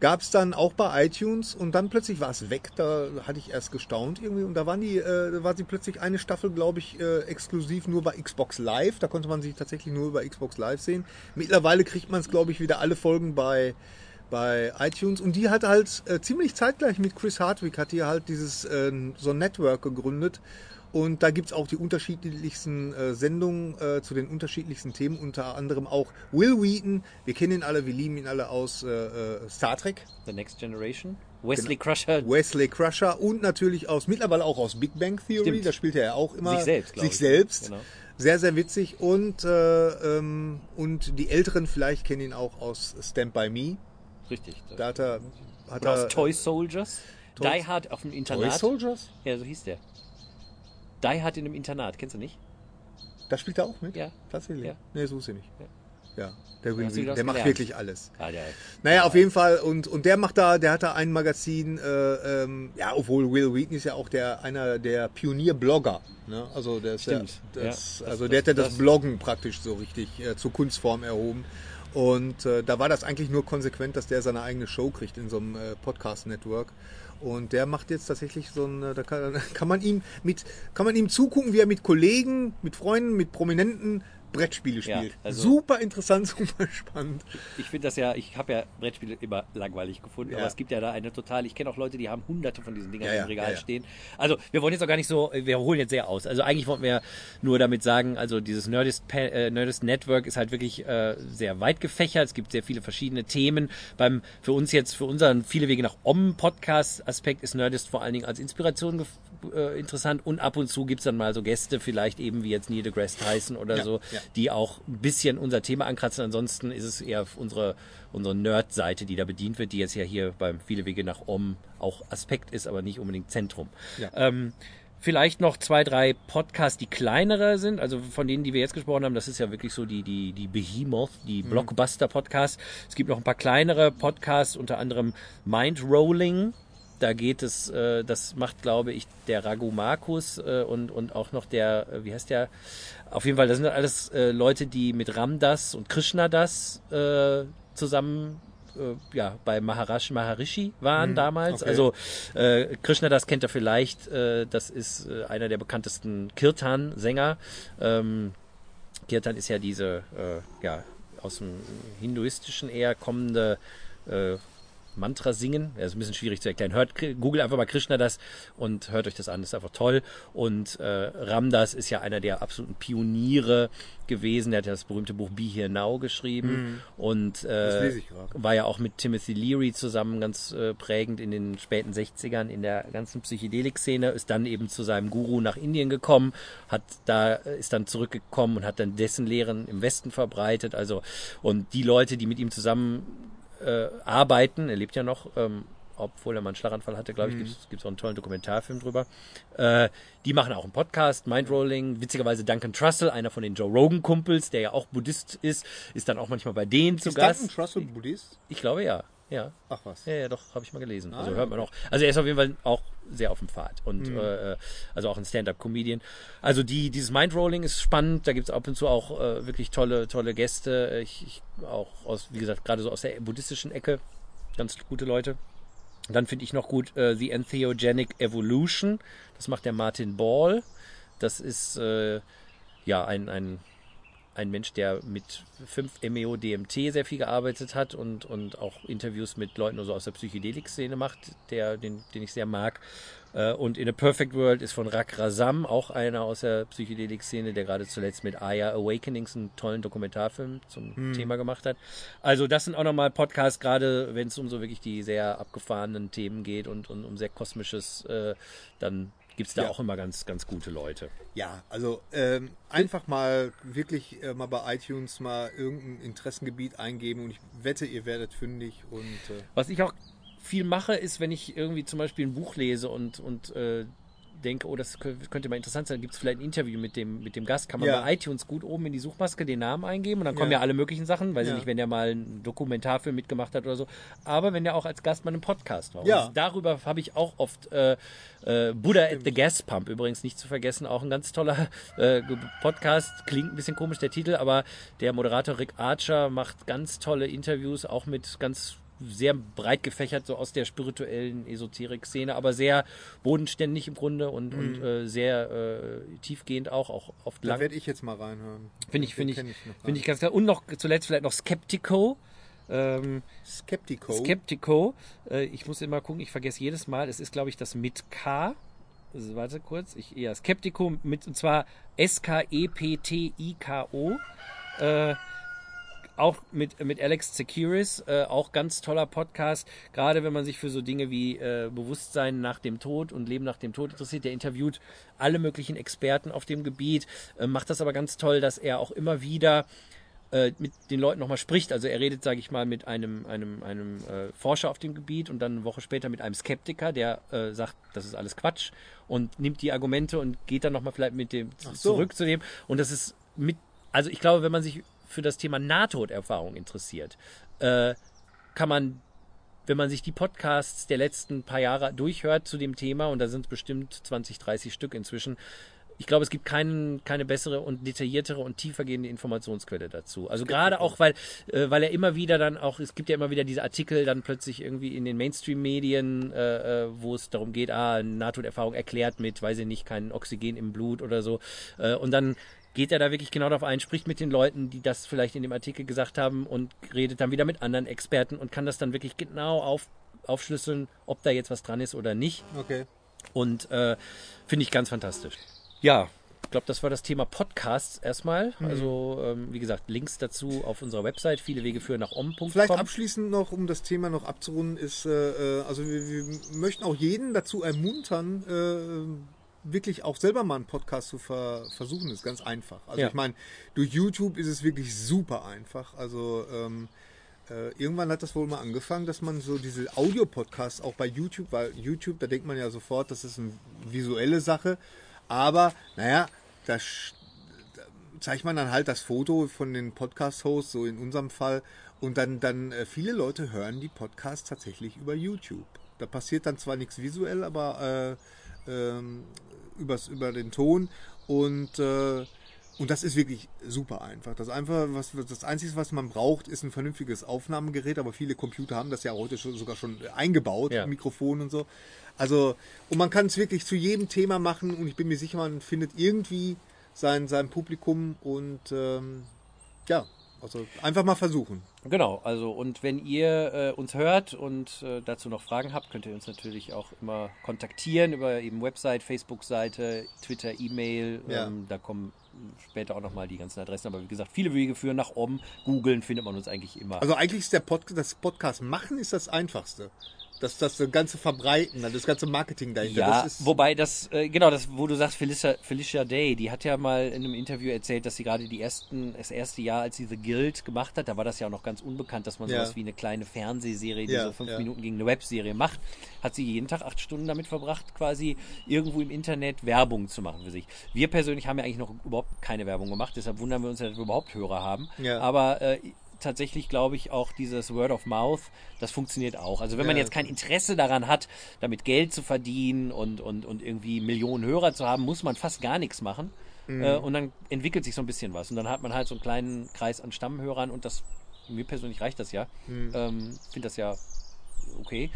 Gab es dann auch bei iTunes und dann plötzlich war es weg. Da hatte ich erst gestaunt irgendwie und da waren die, äh, war sie plötzlich eine Staffel, glaube ich, äh, exklusiv nur bei Xbox Live. Da konnte man sie tatsächlich nur über Xbox Live sehen. Mittlerweile kriegt man es, glaube ich, wieder alle Folgen bei bei iTunes und die hat halt äh, ziemlich zeitgleich mit Chris Hardwick hat die halt dieses äh, so ein Network gegründet und da gibt's auch die unterschiedlichsten äh, Sendungen äh, zu den unterschiedlichsten Themen, unter anderem auch Will Wheaton, wir kennen ihn alle, wir lieben ihn alle aus äh, äh, Star Trek, The Next Generation. Wesley Genau. Crusher. Wesley Crusher und natürlich aus mittlerweile auch aus Big Bang Theory, Stimmt. da spielt er ja auch immer Sich selbst, sich ich. selbst. Genau. Sehr, sehr witzig und, äh, ähm, und die Älteren vielleicht kennen ihn auch aus Stand By Me. Richtig. Da hat er, hat Oder er aus Toy Soldiers. Toy- Die Hard auf dem Toy Internat. Soldiers? Ja, so hieß der. Die Hard in einem Internat. Kennst du nicht? Da spielt er auch mit? Ja. Tatsächlich? Ja. Nee, so ist er nicht. Ja, der Will das der macht gelernt? wirklich alles. Ah, der, Naja, auf jeden Fall. Und, und der macht da, der hat da ein Magazin, äh, ähm, ja, obwohl Will Wheaton ist ja auch der einer der Pionierblogger. Ne? Also der ist Stimmt, Ja, das, ja. Das- also der hat ja das, das- Bloggen praktisch so richtig äh, zur Kunstform erhoben. Und äh, da war das eigentlich nur konsequent, dass der seine eigene Show kriegt in so einem äh, Podcast-Network. Und der macht jetzt tatsächlich so ein, äh, da kann, <laughs> kann man ihm mit, kann man ihm zugucken, wie er mit Kollegen, mit Freunden, mit Prominenten Brettspiele Ja, spielt. also- super interessant, <laughs> super spannend. ich finde das ja, ich habe ja Brettspiele immer langweilig gefunden, Ja. aber es gibt ja da eine total, ich kenne auch Leute, die haben hunderte von diesen Dingern Ja, ja, im Regal ja, ja. stehen. Also wir wollen jetzt auch gar nicht so, wir holen jetzt sehr aus. Also eigentlich wollten wir nur damit sagen, also dieses Nerdist, äh, Nerdist Network ist halt wirklich äh, sehr weit gefächert. Es gibt sehr viele verschiedene Themen. Beim für uns jetzt, für unseren viele Wege nach Om Podcast Aspekt ist Nerdist vor allen Dingen als Inspiration gef- äh, interessant und ab und zu gibt's dann mal so Gäste, vielleicht eben wie jetzt Neil deGrasse Tyson oder Ja, so, ja. die auch ein bisschen unser Thema ankratzen. Ansonsten ist es eher unsere, unsere Nerd-Seite, die da bedient wird, die jetzt ja hier beim Viele Wege nach Om auch Aspekt ist, aber nicht unbedingt Zentrum. Ja. Ähm, vielleicht noch zwei, drei Podcasts, die kleinere sind, also von denen, die wir jetzt gesprochen haben, das ist ja wirklich so die, die, die Behemoth, die Mhm. Blockbuster-Podcasts. Es gibt noch ein paar kleinere Podcasts, unter anderem Mind Rolling. Da geht es, äh, das macht, glaube ich, der Raghu Markus äh, und, und auch noch der, äh, wie heißt der? Auf jeden Fall, das sind alles äh, Leute, die mit Ramdas und Krishnadas äh, zusammen äh, ja, bei Maharaj Maharishi waren damals. okay. Also äh, Krishna, das kennt ihr vielleicht, äh, das ist äh, einer der bekanntesten Kirtan-Sänger. Ähm, Kirtan ist ja diese äh, ja, aus dem hinduistischen eher kommende Mantra singen. Das ist ein bisschen schwierig zu erklären. Hört, Google einfach mal Krishna das und hört euch das an. Das ist einfach toll. Und äh, Ramdas ist ja einer der absoluten Pioniere gewesen. Der hat ja das berühmte Buch Be Here Now geschrieben. Und äh, Das lese ich gerade. war ja auch mit Timothy Leary zusammen ganz äh, prägend in den späten 60ern in der ganzen Psychedelik-Szene, ist dann eben zu seinem Guru nach Indien gekommen, hat da, äh, ist dann zurückgekommen und hat dann dessen Lehren im Westen verbreitet. Also, und die Leute, die mit ihm zusammen äh, arbeiten, er lebt ja noch, ähm, obwohl er mal einen Schlaganfall hatte, glaube ich, gibt es auch einen tollen Dokumentarfilm drüber. Äh, die machen auch einen Podcast, Mindrolling. Witzigerweise Duncan Trussell, einer von den Joe Rogan-Kumpels, der ja auch Buddhist ist, ist dann auch manchmal bei denen zu Ist Gast. Duncan Trussell Buddhist? Ich glaube ja. Ja. Ach was. Ja, ja, doch, habe ich mal gelesen. Also Ah, hört man auch. Also er ist auf jeden Fall auch sehr auf dem Pfad und äh, also auch ein Stand-up-Comedian. Also die dieses Mindrolling ist spannend. Da gibt's ab und zu auch äh, wirklich tolle tolle Gäste. Ich, ich auch aus wie gesagt gerade so aus der buddhistischen Ecke ganz gute Leute. Dann finde ich noch gut äh, The Entheogenic Evolution. Das macht der Martin Ball. Das ist äh, ja ein, ein, ein Mensch, der mit 5-MeO-DMT sehr viel gearbeitet hat und, und auch Interviews mit Leuten also aus der Psychedelik-Szene macht, der, den, den ich sehr mag. Äh, Und In a Perfect World ist von Rak Rasam, auch einer aus der Psychedelik-Szene, der gerade zuletzt mit Aya Awakenings einen tollen Dokumentarfilm zum Thema gemacht hat. Also das sind auch nochmal Podcasts, gerade wenn es um so wirklich die sehr abgefahrenen Themen geht und, und um sehr kosmisches, äh, dann gibt's da Ja. auch immer ganz, ganz gute Leute. Ja, also ähm, einfach mal wirklich äh, mal bei iTunes mal irgendein Interessengebiet eingeben und ich wette, ihr werdet fündig und äh, Was ich auch viel mache, ist, wenn ich irgendwie zum Beispiel ein Buch lese und, und äh, denke, oh, das kö- könnte mal interessant sein, gibt es vielleicht ein Interview mit dem, mit dem Gast, kann man Ja. bei iTunes gut oben in die Suchmaske den Namen eingeben und dann kommen Ja. ja alle möglichen Sachen, weiß ich nicht, wenn der mal einen Dokumentarfilm mitgemacht hat oder so, aber wenn der auch als Gast mal einen Podcast war. Ja. Und darüber habe ich auch oft äh, äh, Buddha at the Gas Pump, übrigens nicht zu vergessen, auch ein ganz toller äh, Podcast, klingt ein bisschen komisch der Titel, aber der Moderator Rick Archer macht ganz tolle Interviews, auch mit ganz sehr breit gefächert, so aus der spirituellen Esoterik-Szene, aber sehr bodenständig im Grunde und, und äh, sehr äh, tiefgehend auch, auch oft da lang. werde ich jetzt mal reinhören. Finde ich, finde ich, gar finde ich ganz klar. Und noch zuletzt vielleicht noch Skeptico. Ähm. Skeptico. Skeptico. Äh, ich muss immer gucken, ich vergesse jedes Mal. Es ist, glaube ich, das mit K. Also, warte kurz. Ich, ja, Skeptico mit, und zwar S-K-E-P-T-I-K-O. Äh, auch mit, mit Alex Securis, äh, auch ganz toller Podcast, gerade wenn man sich für so Dinge wie äh, Bewusstsein nach dem Tod und Leben nach dem Tod interessiert. Der interviewt alle möglichen Experten auf dem Gebiet, äh, macht das aber ganz toll, dass er auch immer wieder äh, mit den Leuten nochmal spricht. Also er redet, sage ich mal, mit einem, einem, einem äh, Forscher auf dem Gebiet und dann eine Woche später mit einem Skeptiker, der äh, sagt, das ist alles Quatsch und nimmt die Argumente und geht dann nochmal vielleicht mit dem so. zurück zu dem. Und das ist mit, also ich glaube, wenn man sich für das Thema Nahtoderfahrung interessiert, äh, kann man, wenn man sich die Podcasts der letzten paar Jahre durchhört zu dem Thema, und da sind es bestimmt 20, 30 Stück inzwischen, ich glaube, es gibt keinen, keine bessere und detailliertere und tiefergehende Informationsquelle dazu. Also gerade auch, weil, äh, weil er immer wieder dann auch, es gibt ja immer wieder diese Artikel dann plötzlich irgendwie in den Mainstream-Medien, äh, äh wo es darum geht, ah, Nahtoderfahrung erklärt mit, weiß ich nicht, kein Oxygen im Blut oder so. Äh, und dann geht er da wirklich genau darauf ein, spricht mit den Leuten, die das vielleicht in dem Artikel gesagt haben und redet dann wieder mit anderen Experten und kann das dann wirklich genau auf, aufschlüsseln, ob da jetzt was dran ist oder nicht. Okay. Und äh, finde ich ganz fantastisch. Ja, ich glaube, das war das Thema Podcasts erstmal. Mhm. Also, ähm, wie gesagt, Links dazu auf unserer Website. Viele Wege führen nach om.com. Vielleicht abschließend noch, um das Thema noch abzurunden, ist, äh, äh, also wir, wir möchten auch jeden dazu ermuntern, äh, wirklich auch selber mal einen Podcast zu ver versuchen. Ist ganz einfach. Also Ja. ich meine, durch YouTube ist es wirklich super einfach. Also ähm, äh, irgendwann hat das wohl mal angefangen, dass man so diese Audio-Podcasts auch bei YouTube, weil YouTube, da denkt man ja sofort, das ist eine visuelle Sache. Aber, naja, da da zeigt man dann halt das Foto von den Podcast-Hosts, so in unserem Fall. Und dann, dann äh, viele Leute hören die Podcasts tatsächlich über YouTube. Da passiert dann zwar nichts visuell, aber äh, ähm, übers, über den Ton. Und, äh, und das ist wirklich super einfach. Das einfach, was, das Einzige, was man braucht, ist ein vernünftiges Aufnahmegerät, aber viele Computer haben das ja heute schon, sogar schon eingebaut, Ja. Mikrofon und so. Also, und man kann es wirklich zu jedem Thema machen und ich bin mir sicher, man findet irgendwie sein, sein Publikum und ähm, ja, also einfach mal versuchen. Genau, also und wenn ihr äh, uns hört und äh, dazu noch Fragen habt, könnt ihr uns natürlich auch immer kontaktieren über eben Website, Facebook-Seite, Twitter, E-Mail. Ja. Ähm, da kommen später auch nochmal die ganzen Adressen. Aber wie gesagt, viele Wege führen nach oben. Googeln findet man uns eigentlich immer. Also eigentlich ist der Pod das Podcast machen ist das einfachste. Das, das ganze Verbreiten, das ganze Marketing dahinter. Ja, das ist, wobei das, äh, genau, das, wo du sagst, Felicia, Felicia Day, die hat ja mal in einem Interview erzählt, dass sie gerade die ersten, das erste Jahr, als sie The Guild gemacht hat, da war das ja auch noch ganz unbekannt, dass man Ja. sowas wie eine kleine Fernsehserie, die Ja, so fünf ja. Minuten gegen eine Webserie macht, hat sie jeden Tag acht Stunden damit verbracht, quasi irgendwo im Internet Werbung zu machen für sich. Wir persönlich haben ja eigentlich noch überhaupt keine Werbung gemacht, deshalb wundern wir uns, dass wir überhaupt Hörer haben. Ja. Aber äh, tatsächlich glaube ich auch dieses Word of Mouth, das funktioniert auch. Also wenn man Ja. jetzt kein Interesse daran hat, damit Geld zu verdienen und, und, und irgendwie Millionen Hörer zu haben, muss man fast gar nichts machen. Mhm. Äh, und dann entwickelt sich so ein bisschen was. Und dann hat man halt so einen kleinen Kreis an Stammhörern und das, mir persönlich reicht das ja. Mhm. Ähm, Finde das ja okay.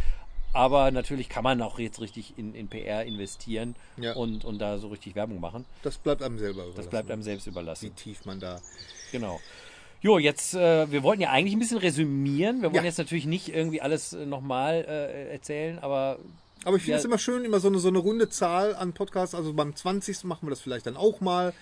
Aber natürlich kann man auch jetzt richtig in, in PR investieren Ja. und, und da so richtig Werbung machen. das bleibt einem selber Das überlassen, bleibt einem selbst überlassen. wie tief man da. Genau. Jo, jetzt, äh, wir wollten ja eigentlich ein bisschen resümieren. Wir wollen Ja. jetzt natürlich nicht irgendwie alles äh, nochmal äh, erzählen, aber Aber ich finde Ja. es immer schön, immer so eine, so eine runde Zahl an Podcasts. Also beim 20. machen wir das vielleicht dann auch mal.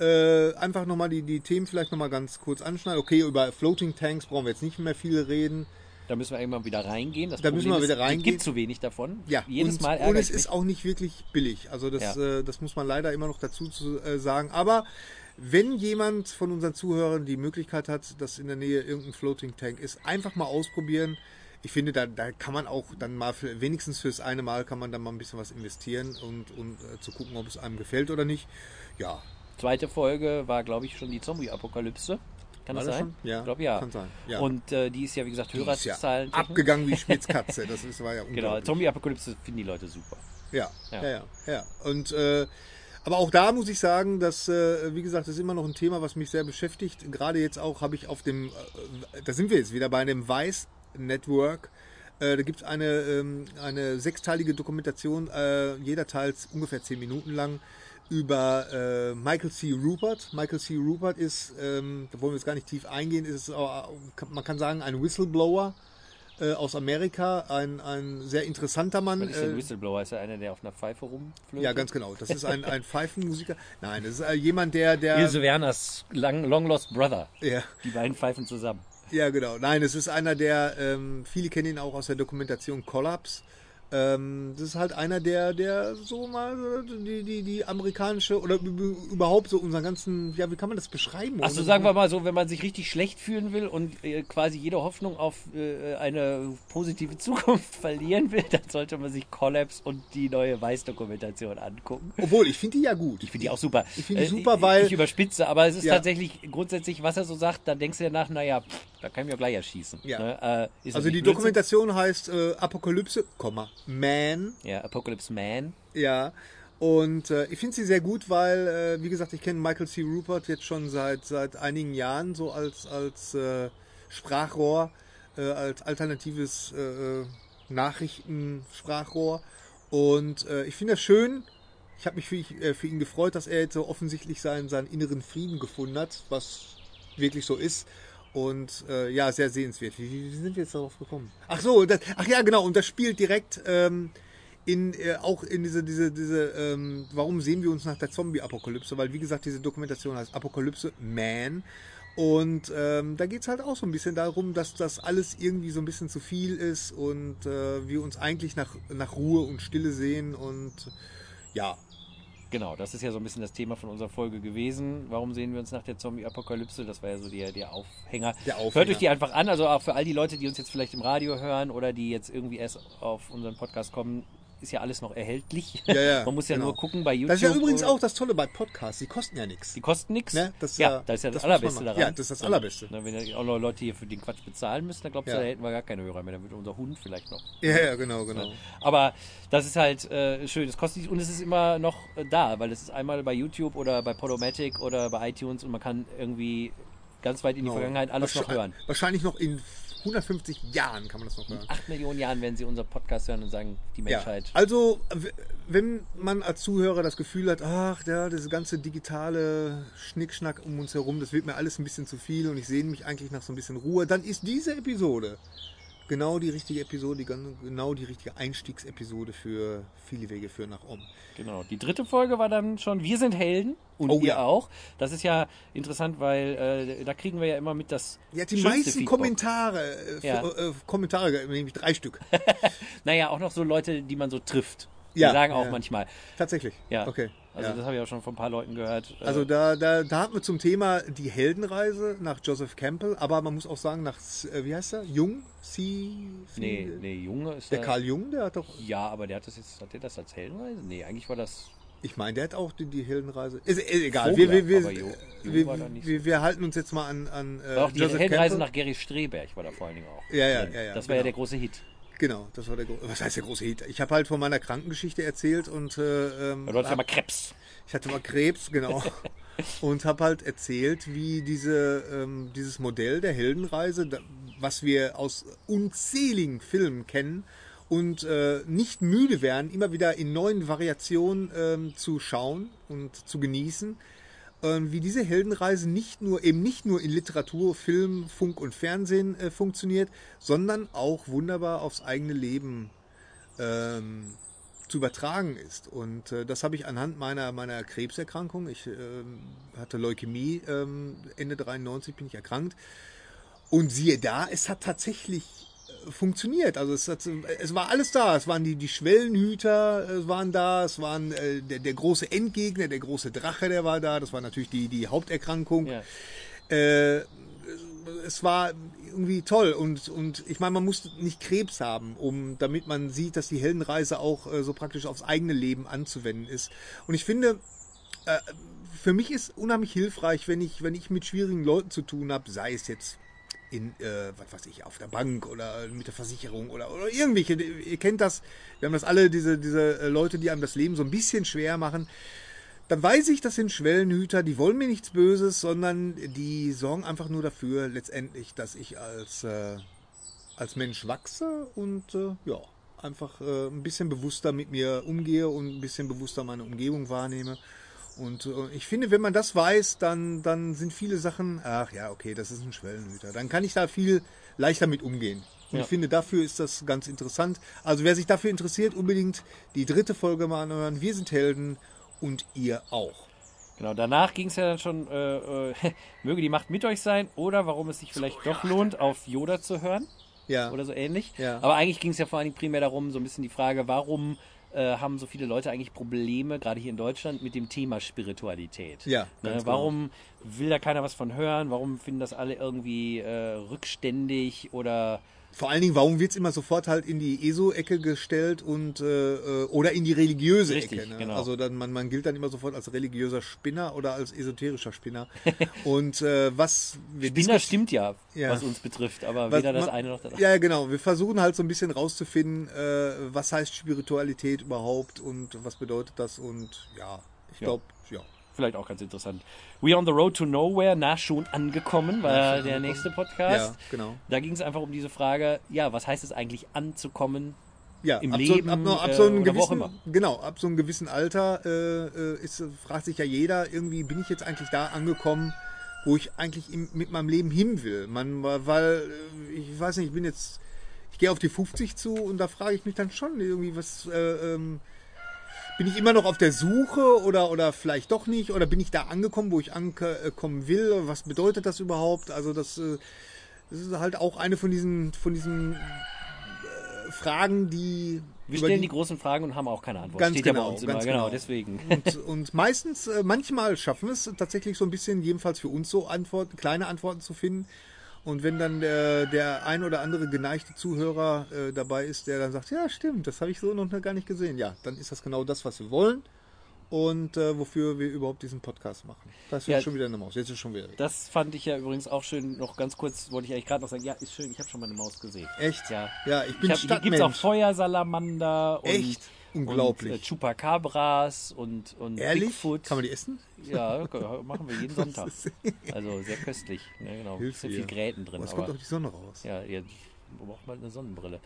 Äh, einfach nochmal die, die Themen vielleicht nochmal ganz kurz anschneiden. Okay, über Floating Tanks brauchen wir jetzt nicht mehr viel reden. da müssen wir irgendwann wieder reingehen. Das Da müssen wir Problem wieder ist, reingehen. Es gibt zu wenig davon. Ja, Jedes und, Mal und es ist auch nicht wirklich billig. Also das, Ja. äh, das muss man leider immer noch dazu zu, äh, sagen. Aber wenn jemand von unseren Zuhörern die Möglichkeit hat, dass in der Nähe irgendein Floating Tank ist, einfach mal ausprobieren. Ich finde, da, da kann man auch dann mal für, wenigstens fürs eine Mal kann man dann mal ein bisschen was investieren und, und äh, zu gucken, ob es einem gefällt oder nicht. Ja, Zweite Folge war, glaube ich, schon die Zombie-Apokalypse. Kann das das sein? schon? Ja, Ich glaube ja. kann sein, ja. Und äh, die ist ja, wie gesagt, ist ja Hörerzahlen. abgegangen wie Schmitzkatze. <laughs> Das ist, war ja Genau, unglaublich. Zombie-Apokalypse finden die Leute super. Ja, Ja. ja, ja, ja. Und äh, aber auch da muss ich sagen, dass äh, wie gesagt, das ist immer noch ein Thema, was mich sehr beschäftigt. Gerade jetzt auch habe ich auf dem, äh, da sind wir jetzt wieder bei dem Weiß Network. Äh, da gibt es eine, ähm, eine sechsteilige Dokumentation, jeder Teil ungefähr zehn Minuten lang, über Michael C. Rupert. Michael C. Rupert ist, ähm, da wollen wir jetzt gar nicht tief eingehen, ist, äh, man kann sagen, ein Whistleblower äh, aus Amerika, ein, ein sehr interessanter Mann. Was ist denn äh, Whistleblower? Ist er einer, der auf einer Pfeife rumflötet? ja, ganz genau. Das ist ein, ein Pfeifenmusiker. Nein, das ist äh, jemand, der, der. Ilse Werners Long, Long Lost Brother. Ja, Die beiden pfeifen zusammen. ja, genau. Nein, es ist einer, der, ähm, viele kennen ihn auch aus der Dokumentation Collapse. Ähm, das ist halt einer, der, der so mal die, die, die amerikanische oder überhaupt so unseren ganzen, ja, wie kann man das beschreiben? Achso, Oder- sagen wir mal so, wenn man sich richtig schlecht fühlen will und äh, quasi jede Hoffnung auf äh, eine positive Zukunft <laughs> verlieren will, dann sollte man sich Collapse und die neue Weiß-Dokumentation angucken. Obwohl, ich finde die ja gut. Ich finde die auch super. Ich finde die Äh, super, ich, weil- Ich überspitze, aber es ist Ja. tatsächlich grundsätzlich, was er so sagt, da denkst du danach, naja, pff, da kann ich mir gleich erschießen. Ja. Ne? Äh, Also die Blödsinn? Dokumentation heißt äh, Apokalypse, Komma, Man. Ja, Apocalypse Man. Ja. Und äh, ich finde sie sehr gut, weil, äh, wie gesagt, ich kenne Michael C. Rupert jetzt schon seit, seit einigen Jahren so als, als äh, Sprachrohr, äh, als alternatives äh, Nachrichtensprachrohr. Und äh, ich finde das schön. Ich habe mich für, ich- äh, für ihn gefreut, dass er jetzt so offensichtlich seinen, seinen inneren Frieden gefunden hat, was wirklich so ist. Und äh, ja, sehr sehenswert. Wie, wie, sind wir jetzt darauf gekommen? Ach so, das, ach ja, genau. Und das spielt direkt ähm, in äh, auch in diese diese diese. Ähm, warum sehen wir uns nach der Zombie-Apokalypse? Weil wie gesagt, diese Dokumentation heißt Apokalypse Man. Und ähm, da geht's halt auch so ein bisschen darum, dass das alles irgendwie so ein bisschen zu viel ist und äh, wir uns eigentlich nach, nach Ruhe und Stille sehen und ja, Genau, das ist ja so ein bisschen das Thema von unserer Folge gewesen. Warum sehen wir uns nach der Zombie-Apokalypse? Das war ja so der, der Aufhänger. Der Aufhänger. Hört euch die einfach an, also auch für all die Leute, die uns jetzt vielleicht im Radio hören oder die jetzt irgendwie erst auf unseren Podcast kommen, ist ja alles noch erhältlich. Ja, ja, <laughs> Man muss ja genau. nur gucken bei YouTube. Das ist ja übrigens auch das Tolle bei Podcasts, die kosten ja nichts. Die kosten nichts. Ne, das ist ja, das ist ja das, das Allerbeste daran. Ja, das ist das Allerbeste. Na, wenn ja auch noch Leute hier für den Quatsch bezahlen müssen, dann glaubst du, Ja. da hätten wir gar keine Hörer mehr. Dann würde unser Hund vielleicht noch. Ja, ja, genau, genau. Aber das ist halt äh, schön. Es kostet nicht und es ist immer noch äh, da, weil es ist einmal bei YouTube oder bei Podomatic oder bei iTunes und man kann irgendwie ganz weit in die Genau. Vergangenheit alles noch hören. Wahrscheinlich noch in 150 Jahren kann man das noch hören. Acht Millionen Jahren werden sie unser Podcast hören und sagen, die Ja. Menschheit. Also, w- wenn man als Zuhörer das Gefühl hat, ach, ja, das ganze digitale Schnickschnack um uns herum, das wird mir alles ein bisschen zu viel und ich sehne mich eigentlich nach so ein bisschen Ruhe, dann ist diese Episode genau die richtige Episode, genau die richtige Einstiegsepisode für viele Wege führen nach Om. Genau. Die dritte Folge war dann schon Wir sind Helden und Oh ihr ja. auch. Das ist ja interessant, weil äh, da kriegen wir ja immer mit das. Ja, die meisten Feedback. Kommentare, äh, Ja. äh, Kommentare, nämlich drei Stück. <laughs> Naja, auch noch so Leute, die man so trifft. Die Ja, sagen auch manchmal. Tatsächlich. Ja. Okay. Also ja. das habe ich auch schon von ein paar Leuten gehört. Äh, Also da, da, da hatten wir zum Thema die Heldenreise nach Joseph Campbell, aber man muss auch sagen, nach, äh, wie heißt er? Jung? C. nee, nee, Junge ist Der da- Karl Jung, der hat doch, Ja, aber der hat das jetzt, hat der das als Heldenreise? Nee, eigentlich war das. ich meine, der hat auch die, die Heldenreise. Ist, ist egal, Vogler, wir, wir, wir, Jung- wir, wir, wir halten uns jetzt mal an, an äh, auch die Joseph Heldenreise Campbell. nach Gary Streberg war da vor allen Dingen auch. Ja, ja, ja, ja, Das war ja genau. der große Hit. Genau, das war der, gro- was heißt der große Hit? Ich habe halt von meiner Krankengeschichte erzählt und äh, ähm, Ja, Du hattest ja mal Krebs. Ich hatte mal Krebs, genau. <laughs> und habe halt erzählt, wie diese, ähm, dieses Modell der Heldenreise, was wir aus unzähligen Filmen kennen und äh, nicht müde werden, immer wieder in neuen Variationen ähm, zu schauen und zu genießen, wie diese Heldenreise nicht nur eben nicht nur in Literatur, Film, Funk und Fernsehen äh, funktioniert, sondern auch wunderbar aufs eigene Leben ähm, zu übertragen ist. Und äh, das habe ich anhand meiner, meiner Krebserkrankung. Ich ähm, hatte Leukämie, ähm, Ende 93 bin ich erkrankt. Und siehe da, es hat tatsächlich äh, funktioniert. Also es, hat, es war alles da. Es waren die, die Schwellenhüter äh, waren da, es waren äh, der, der große Endgegner, der große Drache, der war da. Das war natürlich die, die Haupterkrankung. Ja. Äh, es war irgendwie toll und, und ich meine, man muss nicht Krebs haben, um, damit man sieht, dass die Heldenreise auch äh, so praktisch aufs eigene Leben anzuwenden ist. Und ich finde, äh, für mich ist unheimlich hilfreich, wenn ich, wenn ich mit schwierigen Leuten zu tun habe, sei es jetzt in, äh, was weiß ich, auf der Bank oder mit der Versicherung oder, oder irgendwelche, ihr kennt das, wir haben das alle, diese, diese äh, Leute, die einem das Leben so ein bisschen schwer machen dann weiß ich, das sind Schwellenhüter, die wollen mir nichts Böses, sondern die sorgen einfach nur dafür letztendlich, dass ich als, äh, als Mensch wachse und äh, ja, einfach äh, ein bisschen bewusster mit mir umgehe und ein bisschen bewusster meine Umgebung wahrnehme. Und äh, ich finde, wenn man das weiß, dann, dann sind viele Sachen, ach ja, okay, das ist ein Schwellenhüter. Dann kann ich da viel leichter mit umgehen. Und Ja. ich finde, dafür ist das ganz interessant. Also wer sich dafür interessiert, unbedingt die dritte Folge mal anhören. Wir sind Helden und ihr auch. Genau, danach ging es ja dann schon, äh, äh, <laughs> möge die Macht mit euch sein oder warum es sich vielleicht doch lohnt, auf Yoda zu hören. Ja. oder so ähnlich. Ja. Aber eigentlich ging es ja vor allen Dingen primär darum, so ein bisschen die Frage, warum äh, haben so viele Leute eigentlich Probleme, gerade hier in Deutschland, mit dem Thema Spiritualität? Ja, Ne, ganz warum will da keiner was von hören? Warum finden das alle irgendwie äh, rückständig oder Vor allen Dingen, warum wird es immer sofort halt in die ESO-Ecke gestellt und äh, äh, oder in die religiöse Richtig, Ecke? Ne? genau. Also dann, man, man gilt dann immer sofort als religiöser Spinner oder als esoterischer Spinner. <laughs> und äh, was wir Spinner stimmt ja, Ja. was uns betrifft, aber Was weder das man- eine noch das andere. Ja, ja, genau. Wir versuchen halt so ein bisschen rauszufinden, äh, was heißt Spiritualität überhaupt und was bedeutet das und ja, ich Ja. glaube, ja. Vielleicht auch ganz interessant. We on the Road to Nowhere, na schon angekommen, war der nächste Podcast. Ja, genau. Da ging es einfach um diese Frage, ja, was heißt es eigentlich anzukommen? Ja, Im ab Leben, so, ab, ab äh, so einem auch gewissen, genau, ab so einem gewissen Alter äh, äh, ist, fragt sich ja jeder, irgendwie bin ich jetzt eigentlich da angekommen, wo ich eigentlich im, mit meinem Leben hin will. Man, weil, äh, ich weiß nicht, ich bin jetzt, ich gehe auf die 50 zu und da frage ich mich dann schon irgendwie, was, äh, ähm, bin ich immer noch auf der Suche oder, oder vielleicht doch nicht? Oder bin ich da angekommen, wo ich ankommen will? Was bedeutet das überhaupt? Also das, äh, das ist halt auch eine von diesen, von diesen äh, Fragen, die Wir stellen die großen Fragen und haben auch keine Antwort. Ganz Steht ja genau, bei uns immer, genau, genau. deswegen. und, und meistens, äh, manchmal schaffen wir es tatsächlich so ein bisschen, jedenfalls für uns so Antworten, kleine Antworten zu finden. Und wenn dann der, der ein oder andere geneigte Zuhörer äh, dabei ist, der dann sagt, ja stimmt, das habe ich so noch gar nicht gesehen, ja, dann ist das genau das, was wir wollen und äh, wofür wir überhaupt diesen Podcast machen. Das wird Ja. schon wieder eine Maus. Jetzt ist schon wieder weg. Das fand ich ja übrigens auch schön, noch ganz kurz, wollte ich eigentlich gerade noch sagen, ja, ist schön, ich habe schon mal eine Maus gesehen. Echt? Ja. Ja, ich bin Ich hab, hier gibt's auch Stadtmensch. Feuersalamander Echt? Unglaublich. und äh, Chupacabras und, und Ehrlich? Bigfoot. Kann man die essen? Ja, machen wir jeden <laughs> Sonntag. Also sehr köstlich. Ja, genau. Hilfe Sehr viel. Gräten drin. Oh, es kommt doch die Sonne raus. ja, ihr braucht mal eine Sonnenbrille.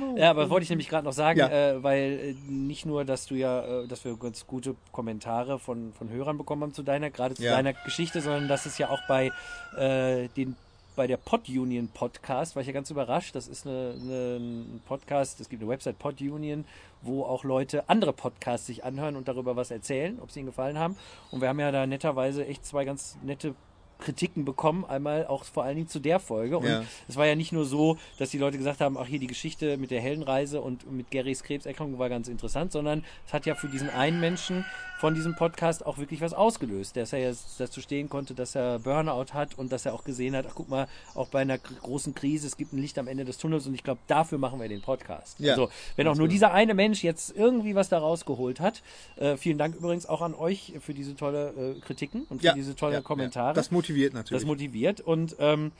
Maus. Ja, aber wollte ich nämlich gerade noch sagen, Ja. äh, weil äh, nicht nur, dass du ja, äh, dass wir ganz gute Kommentare von, von Hörern bekommen haben zu deiner, gerade zu Ja. deiner Geschichte, sondern dass es ja auch bei äh, den bei der Pod Union Podcast war ich ja ganz überrascht. Das ist ein Podcast, es gibt eine Website Pod Union, wo auch Leute andere Podcasts sich anhören und darüber was erzählen, ob sie ihnen gefallen haben. Und wir haben ja da netterweise echt zwei ganz nette Kritiken bekommen, einmal auch vor allen Dingen zu der Folge. Und Ja. es war ja nicht nur so, dass die Leute gesagt haben, ach hier die Geschichte mit der Heldenreise und mit Garys Krebserkrankung war ganz interessant, sondern es hat ja für diesen einen Menschen von diesem Podcast auch wirklich was ausgelöst, dass er jetzt dazu stehen konnte, dass er Burnout hat und dass er auch gesehen hat, ach guck mal, auch bei einer gr- großen Krise, es gibt ein Licht am Ende des Tunnels und ich glaube, dafür machen wir den Podcast. Ja. Also, wenn auch nur dieser eine Mensch jetzt irgendwie was da rausgeholt hat, äh, vielen Dank übrigens auch an euch für diese tolle äh, Kritiken und für diese tolle ja, Kommentare. Ja. Das motiviert natürlich. Das motiviert und ähm,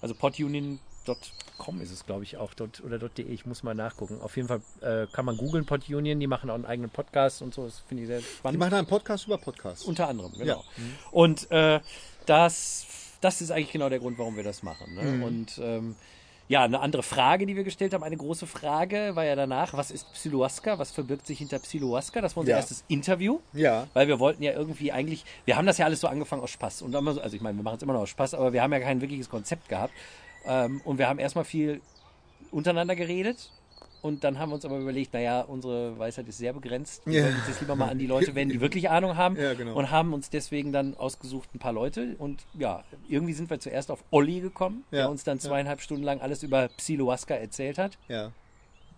also podunion.com ist es, glaube ich, auch dort oder .de. Ich muss mal nachgucken. Auf jeden Fall äh, kann man googeln Podunion. Die machen auch einen eigenen Podcast und so. Das finde ich sehr die spannend. machen einen Podcast über Podcasts. Unter anderem, genau. Ja. Und äh, das, das ist eigentlich genau der Grund, warum wir das machen. Ne? Mhm. Und ähm, ja, eine andere Frage, die wir gestellt haben, eine große Frage war ja danach, was ist Psiloaska? Was verbirgt sich hinter Psiloaska? Das war unser Ja. erstes Interview. Ja. Weil wir wollten ja irgendwie eigentlich, wir haben das ja alles so angefangen aus Spaß. Und immer so, also ich meine, wir machen es immer noch aus Spaß, aber wir haben ja kein wirkliches Konzept gehabt. Ähm, und wir haben erstmal viel untereinander geredet. Und dann haben wir uns aber überlegt, naja, unsere Weisheit ist sehr begrenzt. Wir Ja. sollten uns jetzt lieber mal an die Leute wenden, die <laughs> wirklich Ahnung haben. Ja, genau. Und haben uns deswegen dann ausgesucht ein paar Leute. Und ja, irgendwie sind wir zuerst auf Olli gekommen, Ja, der uns dann ja. zweieinhalb Stunden lang alles über Psiloaska erzählt hat. Ja.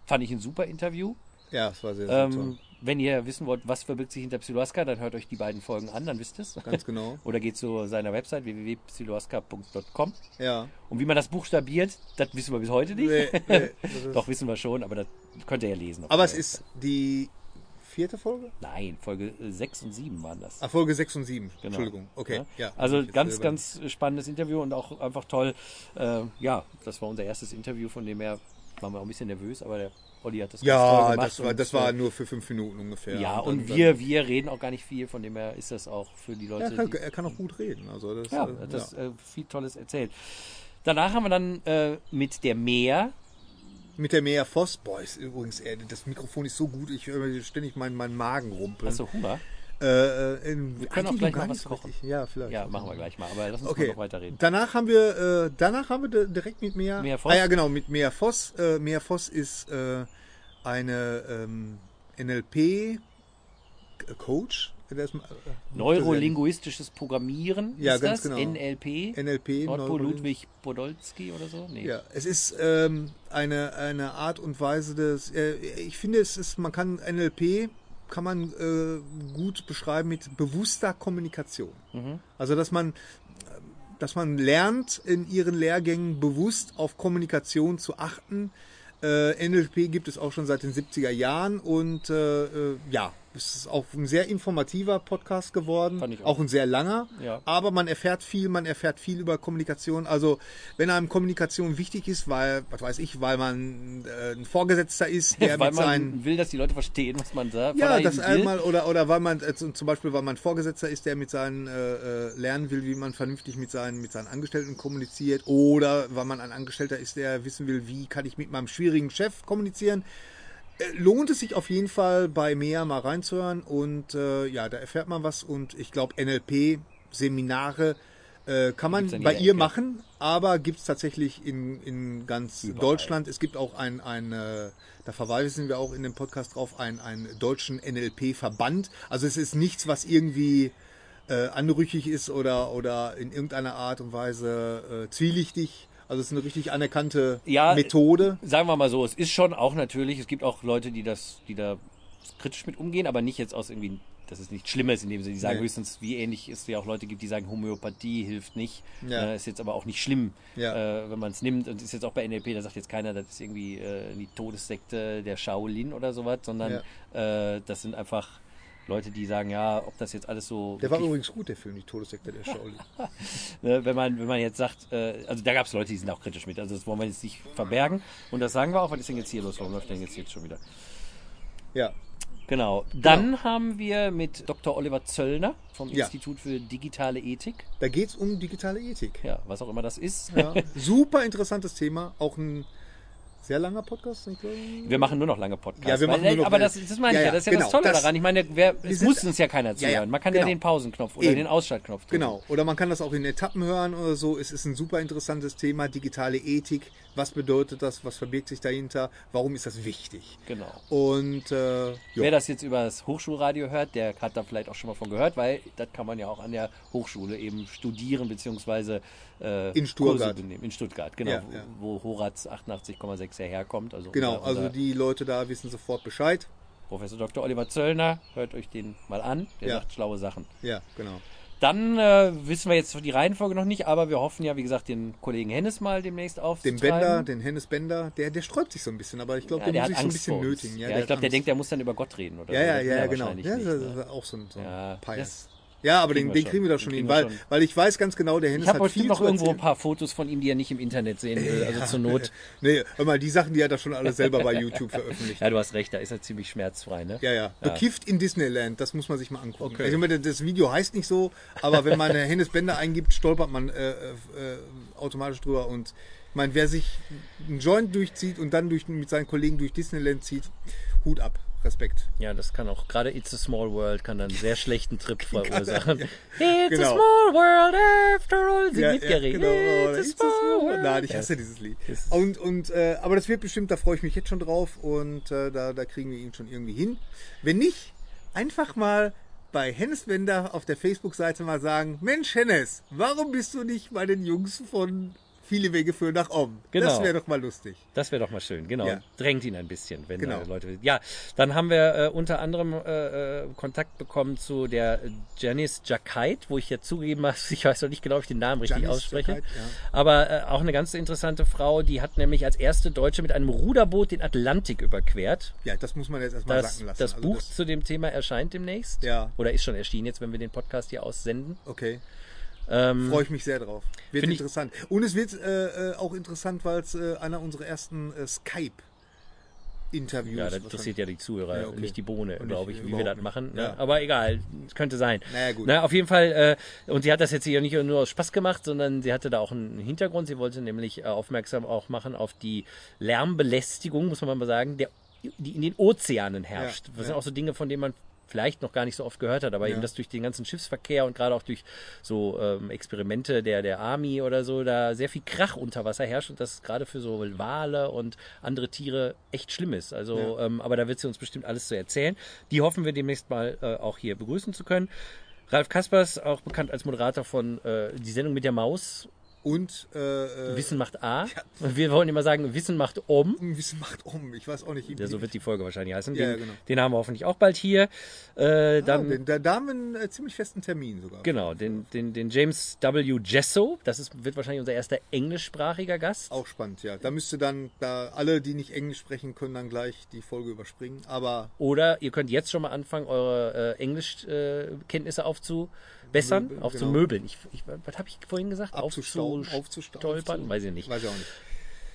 Fand ich ein super Interview. Ja, das war sehr, sehr toll. Wenn ihr wissen wollt, was verbirgt sich hinter Psiloaska, dann hört euch die beiden Folgen an, dann wisst ihr es. Ganz genau. <laughs> Oder geht zu seiner Website www.psiloaska.com. Ja. Und wie man das buchstabiert, das wissen wir bis heute nicht. Nee, <laughs> nee, Doch, wissen wir schon, aber das könnt ihr ja lesen. Aber es ist die vierte Folge? Nein, Folge 6 und 7 waren das. Ah, Folge 6 und 7. Genau. Entschuldigung. Okay. Ja. Ja. Also ganz, ganz spannendes Interview und auch einfach toll. Äh, ja, das war unser erstes Interview, von dem her waren wir auch ein bisschen nervös, aber der Olli hat das Ja, gemacht. das war, und, das war äh, nur für fünf Minuten ungefähr. Ja, dann- und dann- wir, wir reden auch gar nicht viel, von dem her ist das auch für die Ja, Leute. er, kann, die, er kann auch gut reden. Also das, ja, äh, das ja. Äh, viel Tolles erzählt. Danach haben wir dann äh, mit der Meer Mit der Mea Voss, boah, ist übrigens, ey, das Mikrofon ist so gut, ich höre ständig meinen, meinen Magen rumpeln. Hast du Hunger? Äh, äh, in, Wir können auch gleich mal was kochen. richtig. Ja, vielleicht. Ja, machen wir gleich mal, aber lass uns Okay. noch weiterreden. Danach haben wir, äh, danach haben wir di- direkt mit Mea, Mea Voss? Ah ja, genau, mit Mea Voss. Äh, Mea Voss ist äh, eine ähm, NLP Coach, Der ist, äh, Neurolinguistisches Programmieren Ja, ist ganz das? genau. NLP? NLP. Neuroling- Ludwig Podolski oder so? Nee. Ja, es ist ähm, eine, eine Art und Weise des. Äh, ich finde, es ist, man kann NLP kann man äh, gut beschreiben mit bewusster Kommunikation. Also dass man dass man lernt, in ihren Lehrgängen bewusst auf Kommunikation zu achten. Äh, NLP gibt es auch schon seit den 70er Jahren und äh, äh, ja, es ist auch ein sehr informativer Podcast geworden, Fand ich auch. auch. ein sehr langer, Ja. aber man erfährt viel, man erfährt viel über Kommunikation. Also wenn einem Kommunikation wichtig ist, weil, was weiß ich, weil man äh, ein Vorgesetzter ist, <laughs> der Weil mit seinen will, dass die Leute verstehen, was man sagt. ja, das einmal oder oder weil man äh, zum zum Beispiel weil man Vorgesetzter ist, der mit seinen äh, äh, lernen will, wie man vernünftig mit seinen mit seinen Angestellten kommuniziert, oder weil man ein Angestellter ist, der wissen will, wie kann ich mit meinem schwierigen Chef kommunizieren. Äh, Lohnt es sich auf jeden Fall bei Mea mal reinzuhören und äh, ja, da erfährt man was und ich glaube NLP Seminare äh, kann man bei ihr Ecke. machen, aber gibt es tatsächlich in, in ganz Überall. Deutschland. Es gibt auch ein, ein äh, da verweisen wir auch in dem Podcast drauf, einen, einen deutschen NLP-Verband. Also es ist nichts, was irgendwie äh, anrüchig ist oder, oder in irgendeiner Art und Weise äh, zwielichtig. Also es ist eine richtig anerkannte Ja, Methode. Sagen wir mal so, es ist schon auch natürlich, es gibt auch Leute, die das, die da kritisch mit umgehen, aber nicht jetzt aus irgendwie, dass es nicht Schlimmes in dem Sinne. Die sagen Nee. höchstens, wie ähnlich es ja auch Leute gibt, die sagen, Homöopathie hilft nicht. Ja. Äh, ist jetzt aber auch nicht schlimm, Ja. äh, wenn man es nimmt. Und ist jetzt auch bei NLP, da sagt jetzt keiner, das ist irgendwie äh, die Todessekte der Shaolin oder sowas, sondern äh, das sind einfach Leute, die sagen, ja, ob das jetzt alles so Der war übrigens gut, der Film, die Todessekte der Shaolin. <laughs> Ne, wenn man, wenn man jetzt sagt, äh, also da gab es Leute, die sind auch kritisch mit, also das wollen wir jetzt nicht verbergen. Und das sagen wir auch, was ist denn jetzt hier los? Warum läuft denn jetzt jetzt schon wieder? ja, Genau. Dann haben wir mit Dr. Oliver Zöllner vom Ja. Institut für digitale Ethik, da geht es um digitale Ethik. ja, was auch immer das ist. Ja, <laughs> super interessantes Thema, auch ein sehr langer Podcast. Ich. Wir machen nur noch lange Podcasts. Ja, wir machen weil, nur noch- aber das, das meine ich Ja, ja, ja, das ist ja genau, das Tolle das- daran. Ich meine, wer, es sind- muss uns ja keiner Ja, zuhören. ja, Man kann ja genau. den Pausenknopf oder Eben. den Ausschaltknopf drücken. Genau, oder man kann das auch in Etappen hören oder so. Es ist ein super interessantes Thema, digitale Ethik. Was bedeutet das? Was verbirgt sich dahinter? Warum ist das wichtig? Genau. Und äh, ja. Wer das jetzt über das Hochschulradio hört, der hat da vielleicht auch schon mal von gehört, weil das kann man ja auch an der Hochschule eben studieren, beziehungsweise äh, In Stuttgart. In Stuttgart, genau, Ja, ja. wo Horaz 88,6 ja herkommt. Also genau, unser, also die Leute da wissen sofort Bescheid. Professor Dr. Oliver Zöllner, hört euch den mal an, der Ja. sagt schlaue Sachen. Ja, genau. Dann äh, wissen wir jetzt die Reihenfolge noch nicht, aber wir hoffen ja, wie gesagt, den Kollegen Hennes mal demnächst Den aufzutreiben. Bender, den Hennes Bender, der, der sträubt sich so ein bisschen, aber ich glaube, ja, der, der muss hat sich so ein bisschen nötigen. Ja, der ich glaube, der denkt, der muss dann über Gott reden oder Ja, so. ja, ja, ja, genau. Ja, das ne? ist auch so ein, so ein Ja, das- Ja, aber kriegen den, den kriegen wir doch schon hin, weil, schon. weil ich weiß ganz genau, der Hennes Ich habe hat viel noch zu irgendwo ein paar Fotos von ihm, die er nicht im Internet sehen will. Also zur Not. <laughs> Nee, hör mal, die Sachen, die hat er schon alle selber bei YouTube veröffentlicht. Ja, du hast recht, da ist er ziemlich schmerzfrei, ne? Ja, ja. Bekifft in Disneyland, das muss man sich mal angucken. Okay. Ich meine, das Video heißt nicht so, aber wenn man Hennes Bender eingibt, stolpert man äh, äh, automatisch drüber. Und ich meine, wer sich einen Joint durchzieht und dann durch, mit seinen Kollegen durch Disneyland zieht, Hut ab. Respekt. Ja, das kann auch, gerade It's a Small World kann dann einen sehr schlechten Trip <laughs> verursachen. It's Genau. a small world after all. Sie Ja, ja, genau. It's It's a small small- world. Nein, ich Ja. hasse dieses Lied. Und, und, äh, aber das wird bestimmt, da freue ich mich jetzt schon drauf und äh, da, da kriegen wir ihn schon irgendwie hin. Wenn nicht, einfach mal bei Hennes Bender auf der Facebook-Seite mal sagen, Mensch Hennes, warum bist du nicht bei den Jungs von Viele Wege führen nach? Das Genau. wäre doch mal lustig. Das wäre doch mal schön, genau. Ja. Drängt ihn ein bisschen, wenn Genau. Leute. Ja, dann haben wir äh, unter anderem äh, äh, Kontakt bekommen zu der Janice Jacquet, wo ich ja zugegeben habe, <laughs> ich weiß noch nicht genau, ob ich den Namen richtig Janice ausspreche. Jacquet, ja. Aber äh, auch eine ganz interessante Frau, die hat nämlich als erste Deutsche mit einem Ruderboot den Atlantik überquert. Ja, das muss man jetzt erstmal Das, sacken lassen. das Also Buch zu dem Thema erscheint demnächst. Ja. Oder ist schon erschienen jetzt, wenn wir den Podcast hier aussenden. Okay. Ähm, Freue ich mich sehr drauf. Wird interessant. Und es wird äh, äh, auch interessant, weil es äh, einer unserer ersten äh, Skype-Interviews ja, das interessiert ja die Zuhörer, Ja, okay. nicht die Bohne, glaube ich, wie wir das machen. Ne? Ja. Aber egal, es könnte sein. Naja, gut. Na, auf jeden Fall, äh, und sie hat das jetzt hier nicht nur aus Spaß gemacht, sondern sie hatte da auch einen Hintergrund. Sie wollte nämlich äh, aufmerksam auch machen auf die Lärmbelästigung, muss man mal sagen, der, die in den Ozeanen herrscht. Ja, das sind auch so Dinge, von denen man vielleicht noch gar nicht so oft gehört hat, aber Ja. eben das durch den ganzen Schiffsverkehr und gerade auch durch so ähm, Experimente der, der Army oder so, da sehr viel Krach unter Wasser herrscht und das gerade für so Wale und andere Tiere echt schlimm ist. Also, ähm, aber da wird sie uns bestimmt alles zu erzählen. Die hoffen wir demnächst mal äh, auch hier begrüßen zu können. Ralf Kaspers, auch bekannt als Moderator von äh, die Sendung mit der Maus. Und äh, äh, Wissen macht A. Und wir wollen immer sagen, Wissen macht Om. Wissen macht um. Ich weiß auch nicht. Ja, so wird die Folge wahrscheinlich heißen. Ja, Den, genau. den haben wir hoffentlich auch bald hier. Äh, dann, ah, den, da, da haben wir einen äh, ziemlich festen Termin sogar. genau, den, den, den James W. Jesso. Das ist, wird wahrscheinlich unser erster englischsprachiger Gast. Auch spannend, ja. Da müsste dann, da alle, die nicht Englisch sprechen, können dann gleich die Folge überspringen. Aber Oder ihr könnt jetzt schon mal anfangen, eure äh, Englischkenntnisse aufzubessern, Möbeln, aufzumöbeln. Ich, ich, was habe ich vorhin gesagt? Aufzustolpern? aufzustolpern, Weiß ich nicht. Weiß ich auch nicht.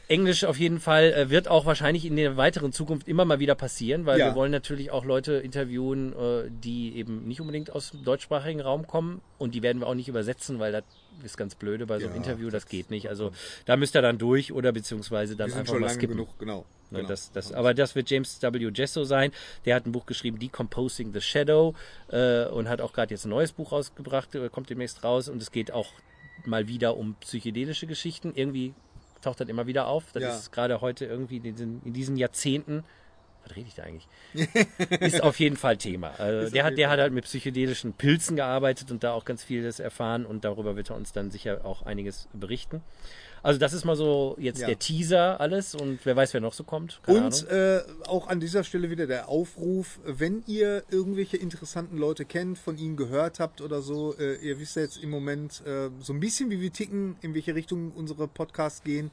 Englisch auf jeden Fall äh, wird auch wahrscheinlich in der weiteren Zukunft immer mal wieder passieren, weil Ja. wir wollen natürlich auch Leute interviewen, äh, die eben nicht unbedingt aus dem deutschsprachigen Raum kommen und die werden wir auch nicht übersetzen, weil das ist ganz blöde bei so einem Ja, Interview, das geht nicht. Also da müsst ihr dann durch oder beziehungsweise dann Wir einfach schon mal lange skippen. genug, genau. Genau. das, das, aber das wird James W. Jesso sein. Der hat ein Buch geschrieben, Decomposing the Shadow, äh, und hat auch gerade jetzt ein neues Buch rausgebracht, äh, kommt demnächst raus. Und es geht auch mal wieder um psychedelische Geschichten. Irgendwie taucht das immer wieder auf. Das Ja. ist gerade heute irgendwie in diesen, in diesen Jahrzehnten. Was rede ich da eigentlich? <laughs> ist auf jeden Fall Thema. Also der hat, der hat halt mit psychedelischen Pilzen gearbeitet und da auch ganz vieles erfahren und darüber wird er uns dann sicher auch einiges berichten. Also das ist mal so jetzt Ja. der Teaser alles und wer weiß, wer noch so kommt. Keine Und äh, auch an dieser Stelle wieder der Aufruf, wenn ihr irgendwelche interessanten Leute kennt, von ihnen gehört habt oder so, äh, ihr wisst ja jetzt im Moment äh, so ein bisschen, wie wir ticken, in welche Richtung unsere Podcasts gehen,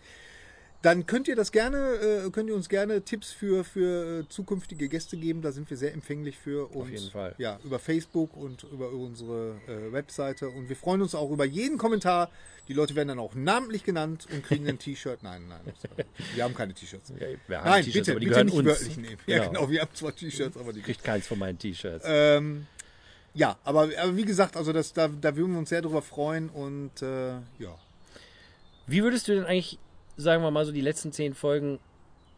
dann könnt ihr das gerne, äh, könnt ihr uns gerne Tipps für, für äh, zukünftige Gäste geben. Da sind wir sehr empfänglich für. Und, jeden Fall. Ja, über Facebook und über unsere äh, Webseite. Und wir freuen uns auch über jeden Kommentar. Die Leute werden dann auch namentlich genannt und kriegen ein T-Shirt. Nein, nein. Wir haben keine T-Shirts. Ja, wir haben Nein, bitte, aber die bitte gehören nicht uns. wörtlich nehmen. Ja, Genau. genau, wir haben zwar T-Shirts, aber die Kriegt keins von meinen T-Shirts. ähm, ja, aber, aber wie gesagt, also das, da, da würden wir uns sehr drüber freuen und äh, ja. Wie würdest du denn eigentlich, sagen wir mal, so die letzten zehn Folgen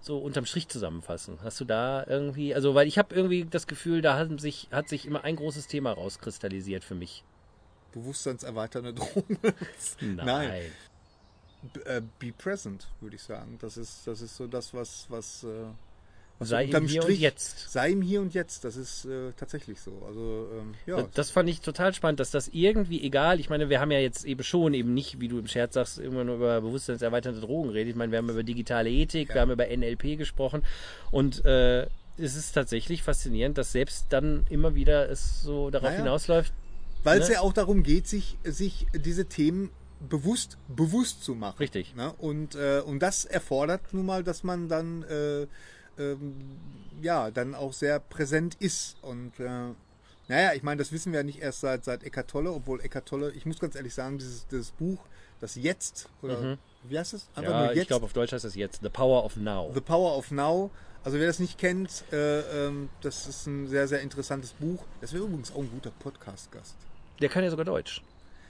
so unterm Strich zusammenfassen? Hast du da irgendwie, also weil ich habe irgendwie das Gefühl, da hat sich, hat sich immer ein großes Thema rauskristallisiert für mich. Bewusstseinserweiternde <laughs> Drohnen. Nein. B- äh, be present, würde ich sagen. Das ist, das ist so das, was, was, äh, was Sei im Hier und Strich- Jetzt. Sei im Hier und Jetzt. Das ist äh, tatsächlich so. Also ähm, ja, Das, das fand ich total spannend, dass das irgendwie egal, ich meine, wir haben ja jetzt eben schon eben nicht, wie du im Scherz sagst, immer nur über bewusstseinserweiternde Drogen redet. Ich meine, wir haben über digitale Ethik, wir haben über NLP gesprochen und äh, es ist tatsächlich faszinierend, dass selbst dann immer wieder es so darauf Naja. hinausläuft, weil es ne? ja auch darum geht, sich, sich diese Themen bewusst bewusst zu machen. Richtig. Ne? Und, äh, und das erfordert nun mal, dass man dann äh, ähm, ja dann auch sehr präsent ist. Und äh, naja, ich meine, das wissen wir ja nicht erst seit seit Eckart Tolle, obwohl Eckart Tolle, ich muss ganz ehrlich sagen, dieses, dieses Buch, das Jetzt oder wie heißt es? Mhm. ja, ich glaube auf Deutsch heißt das jetzt The Power of Now. The Power of Now. Also wer das nicht kennt, äh, ähm, das ist ein sehr, sehr interessantes Buch. Das wäre übrigens auch ein guter Podcast-Gast. Der kann ja sogar Deutsch.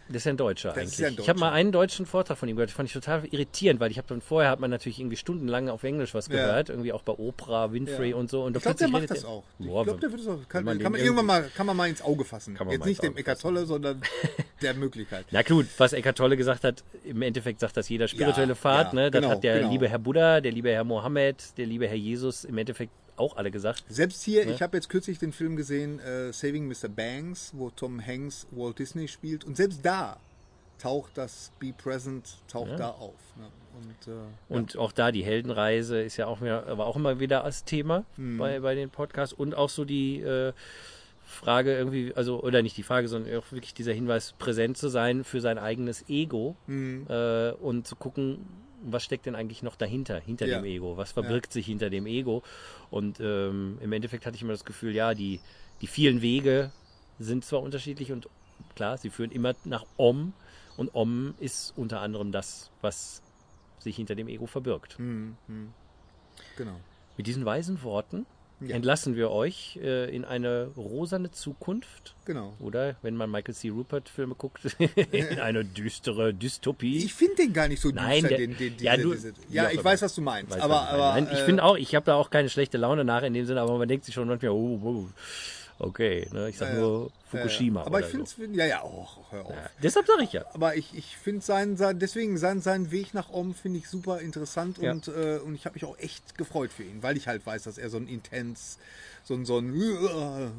Der ist ja ein Deutscher Das eigentlich. ja ein Ich habe mal Deutscher. einen deutschen Vortrag von ihm gehört. Das fand ich total irritierend, weil ich habe dann vorher hat man natürlich irgendwie stundenlang auf Englisch was Ja. gehört, irgendwie auch bei Oprah, Winfrey Ja. und so. Und Ich glaube, der macht das auch. Ich Boah, glaube, der wird das auch. Kann, man kann, man irgendwann mal, kann man mal ins Auge fassen. Kann man Jetzt nicht dem Eckart. Tolle, sondern der Möglichkeit. <laughs> Na gut, was Eckart Tolle gesagt hat, im Endeffekt sagt das jeder spirituelle Ja, Pfad. ja, ne? Das genau, hat der genau. liebe Herr Buddha, der liebe Herr Mohammed, der liebe Herr Jesus im Endeffekt auch alle gesagt. Selbst hier, ich habe jetzt kürzlich den Film gesehen, äh, Saving Mr. Banks, wo Tom Hanks Walt Disney spielt. Und selbst da taucht das Be Present, taucht da auf. Ne? Und, äh, Und auch da die Heldenreise ist ja auch mehr, aber auch immer wieder als Thema Mhm. bei, bei den Podcasts und auch so die äh, Frage irgendwie, also oder nicht die Frage, sondern auch wirklich dieser Hinweis, präsent zu sein für sein eigenes Ego Mhm. äh, und zu gucken, was steckt denn eigentlich noch dahinter, hinter Ja. dem Ego, was verbirgt sich hinter dem Ego und ähm, im Endeffekt hatte ich immer das Gefühl, ja, die, die vielen Wege sind zwar unterschiedlich und klar, sie führen immer nach Om und Om ist unter anderem das, was sich hinter dem Ego verbirgt. Mhm. Genau. Mit diesen weisen Worten Ja. entlassen wir euch äh, in eine rosane Zukunft. Genau. Oder wenn man Michael C. Rupert Filme guckt, <laughs> in <laughs> eine düstere Dystopie. Ich finde den gar nicht so Nein, düster, der- den, den, diese, ja, du- diese, ja ich weiß, was du meinst. Weiß, aber, aber Nein, ich äh, finde auch, ich habe da auch keine schlechte Laune nach in dem Sinne, aber man denkt sich schon manchmal, oh, oh. Okay, ne? ich sag nur Fukushima. aber oder ich finde so. es, ja, ja, oh, hör auf. Ja, deshalb sage ich ja. Aber ich, ich finde sein, sein, deswegen sein, seinen Weg nach Om finde ich super interessant Ja. und, äh, und ich habe mich auch echt gefreut für ihn, weil ich halt weiß, dass er so ein intens, so ein, so ein,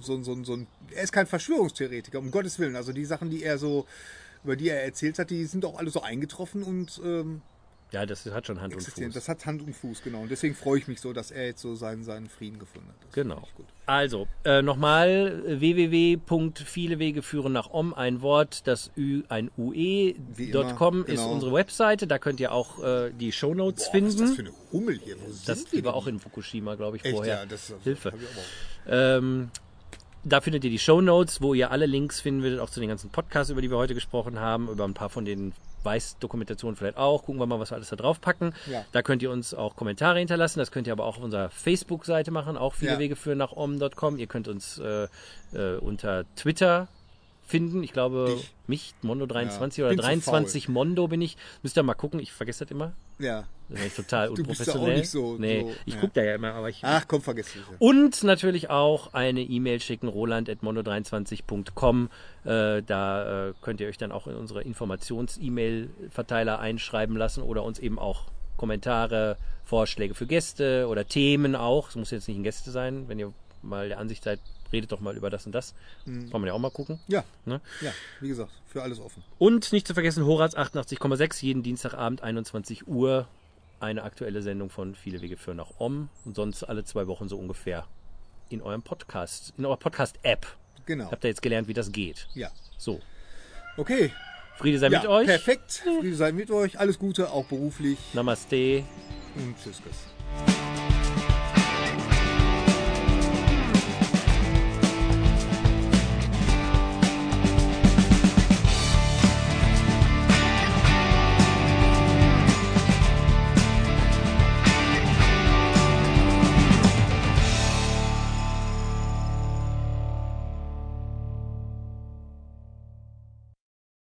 so ein, so ein, so ein er ist kein Verschwörungstheoretiker, um Gottes Willen. Also die Sachen, die er so, über die er erzählt hat, die sind auch alle so eingetroffen und ähm, Ja, das hat schon Hand und. Fuß. Das hat Hand und Fuß, genau. Und deswegen freue ich mich so, dass er jetzt so seinen, seinen Frieden gefunden hat. Das Genau. Also, äh, nochmal www.vielewegeführen führen nach Om, ein Wort, das Ü, ein ue.com immer, ist genau. unsere Webseite. Da könnt ihr auch äh, die Shownotes Boah, finden. was ist das für eine Hummel hier? Wo Das sind wir war auch in Fukushima, glaube ich, Echt, vorher. ja, das ist, Hilfe. Ähm, da findet ihr die Shownotes, wo ihr alle Links finden werdet, auch zu den ganzen Podcasts, über die wir heute gesprochen haben, über ein paar von den Weiß-Dokumentationen vielleicht auch. Gucken wir mal, was wir alles da drauf packen. Ja. Da könnt ihr uns auch Kommentare hinterlassen. Das könnt ihr aber auch auf unserer Facebook-Seite machen, auch viele Ja. Wege führen nach om.com. Ihr könnt uns äh, äh, unter Twitter finden. Ich glaube, Dich. mich, Mondo23 Ja, oder bin zu 23 Mondo bin ich. Müsst ihr mal gucken, ich vergesse das immer. Ja. Das ist total Du bist ja auch unprofessionell. nicht so- nee, so, ich ja. gucke da ja immer, aber ich Ach komm, vergiss es. und natürlich auch eine E-Mail schicken, roland.mono23.com. Äh, da äh, könnt ihr euch dann auch in unsere Informations-E-Mail-Verteiler einschreiben lassen oder uns eben auch Kommentare, Vorschläge für Gäste oder Themen auch. Es muss jetzt nicht ein Gäste sein. Wenn ihr mal der Ansicht seid, redet doch mal über das und das. Kann man ja auch mal gucken. Ja, Ne? ja, wie gesagt, für alles offen. Und nicht zu vergessen, Horaz 88,6, jeden Dienstagabend 21 Uhr. Eine aktuelle Sendung von Viele Wege führen nach Om. Und sonst alle zwei Wochen so ungefähr in eurem Podcast, in eurer Podcast-App. Genau. Habt ihr jetzt gelernt, wie das geht. Ja. So. Okay. Friede sei Ja, mit euch. perfekt. Friede sei mit euch. Alles Gute, auch beruflich. Namaste. Und tschüss. tschüss.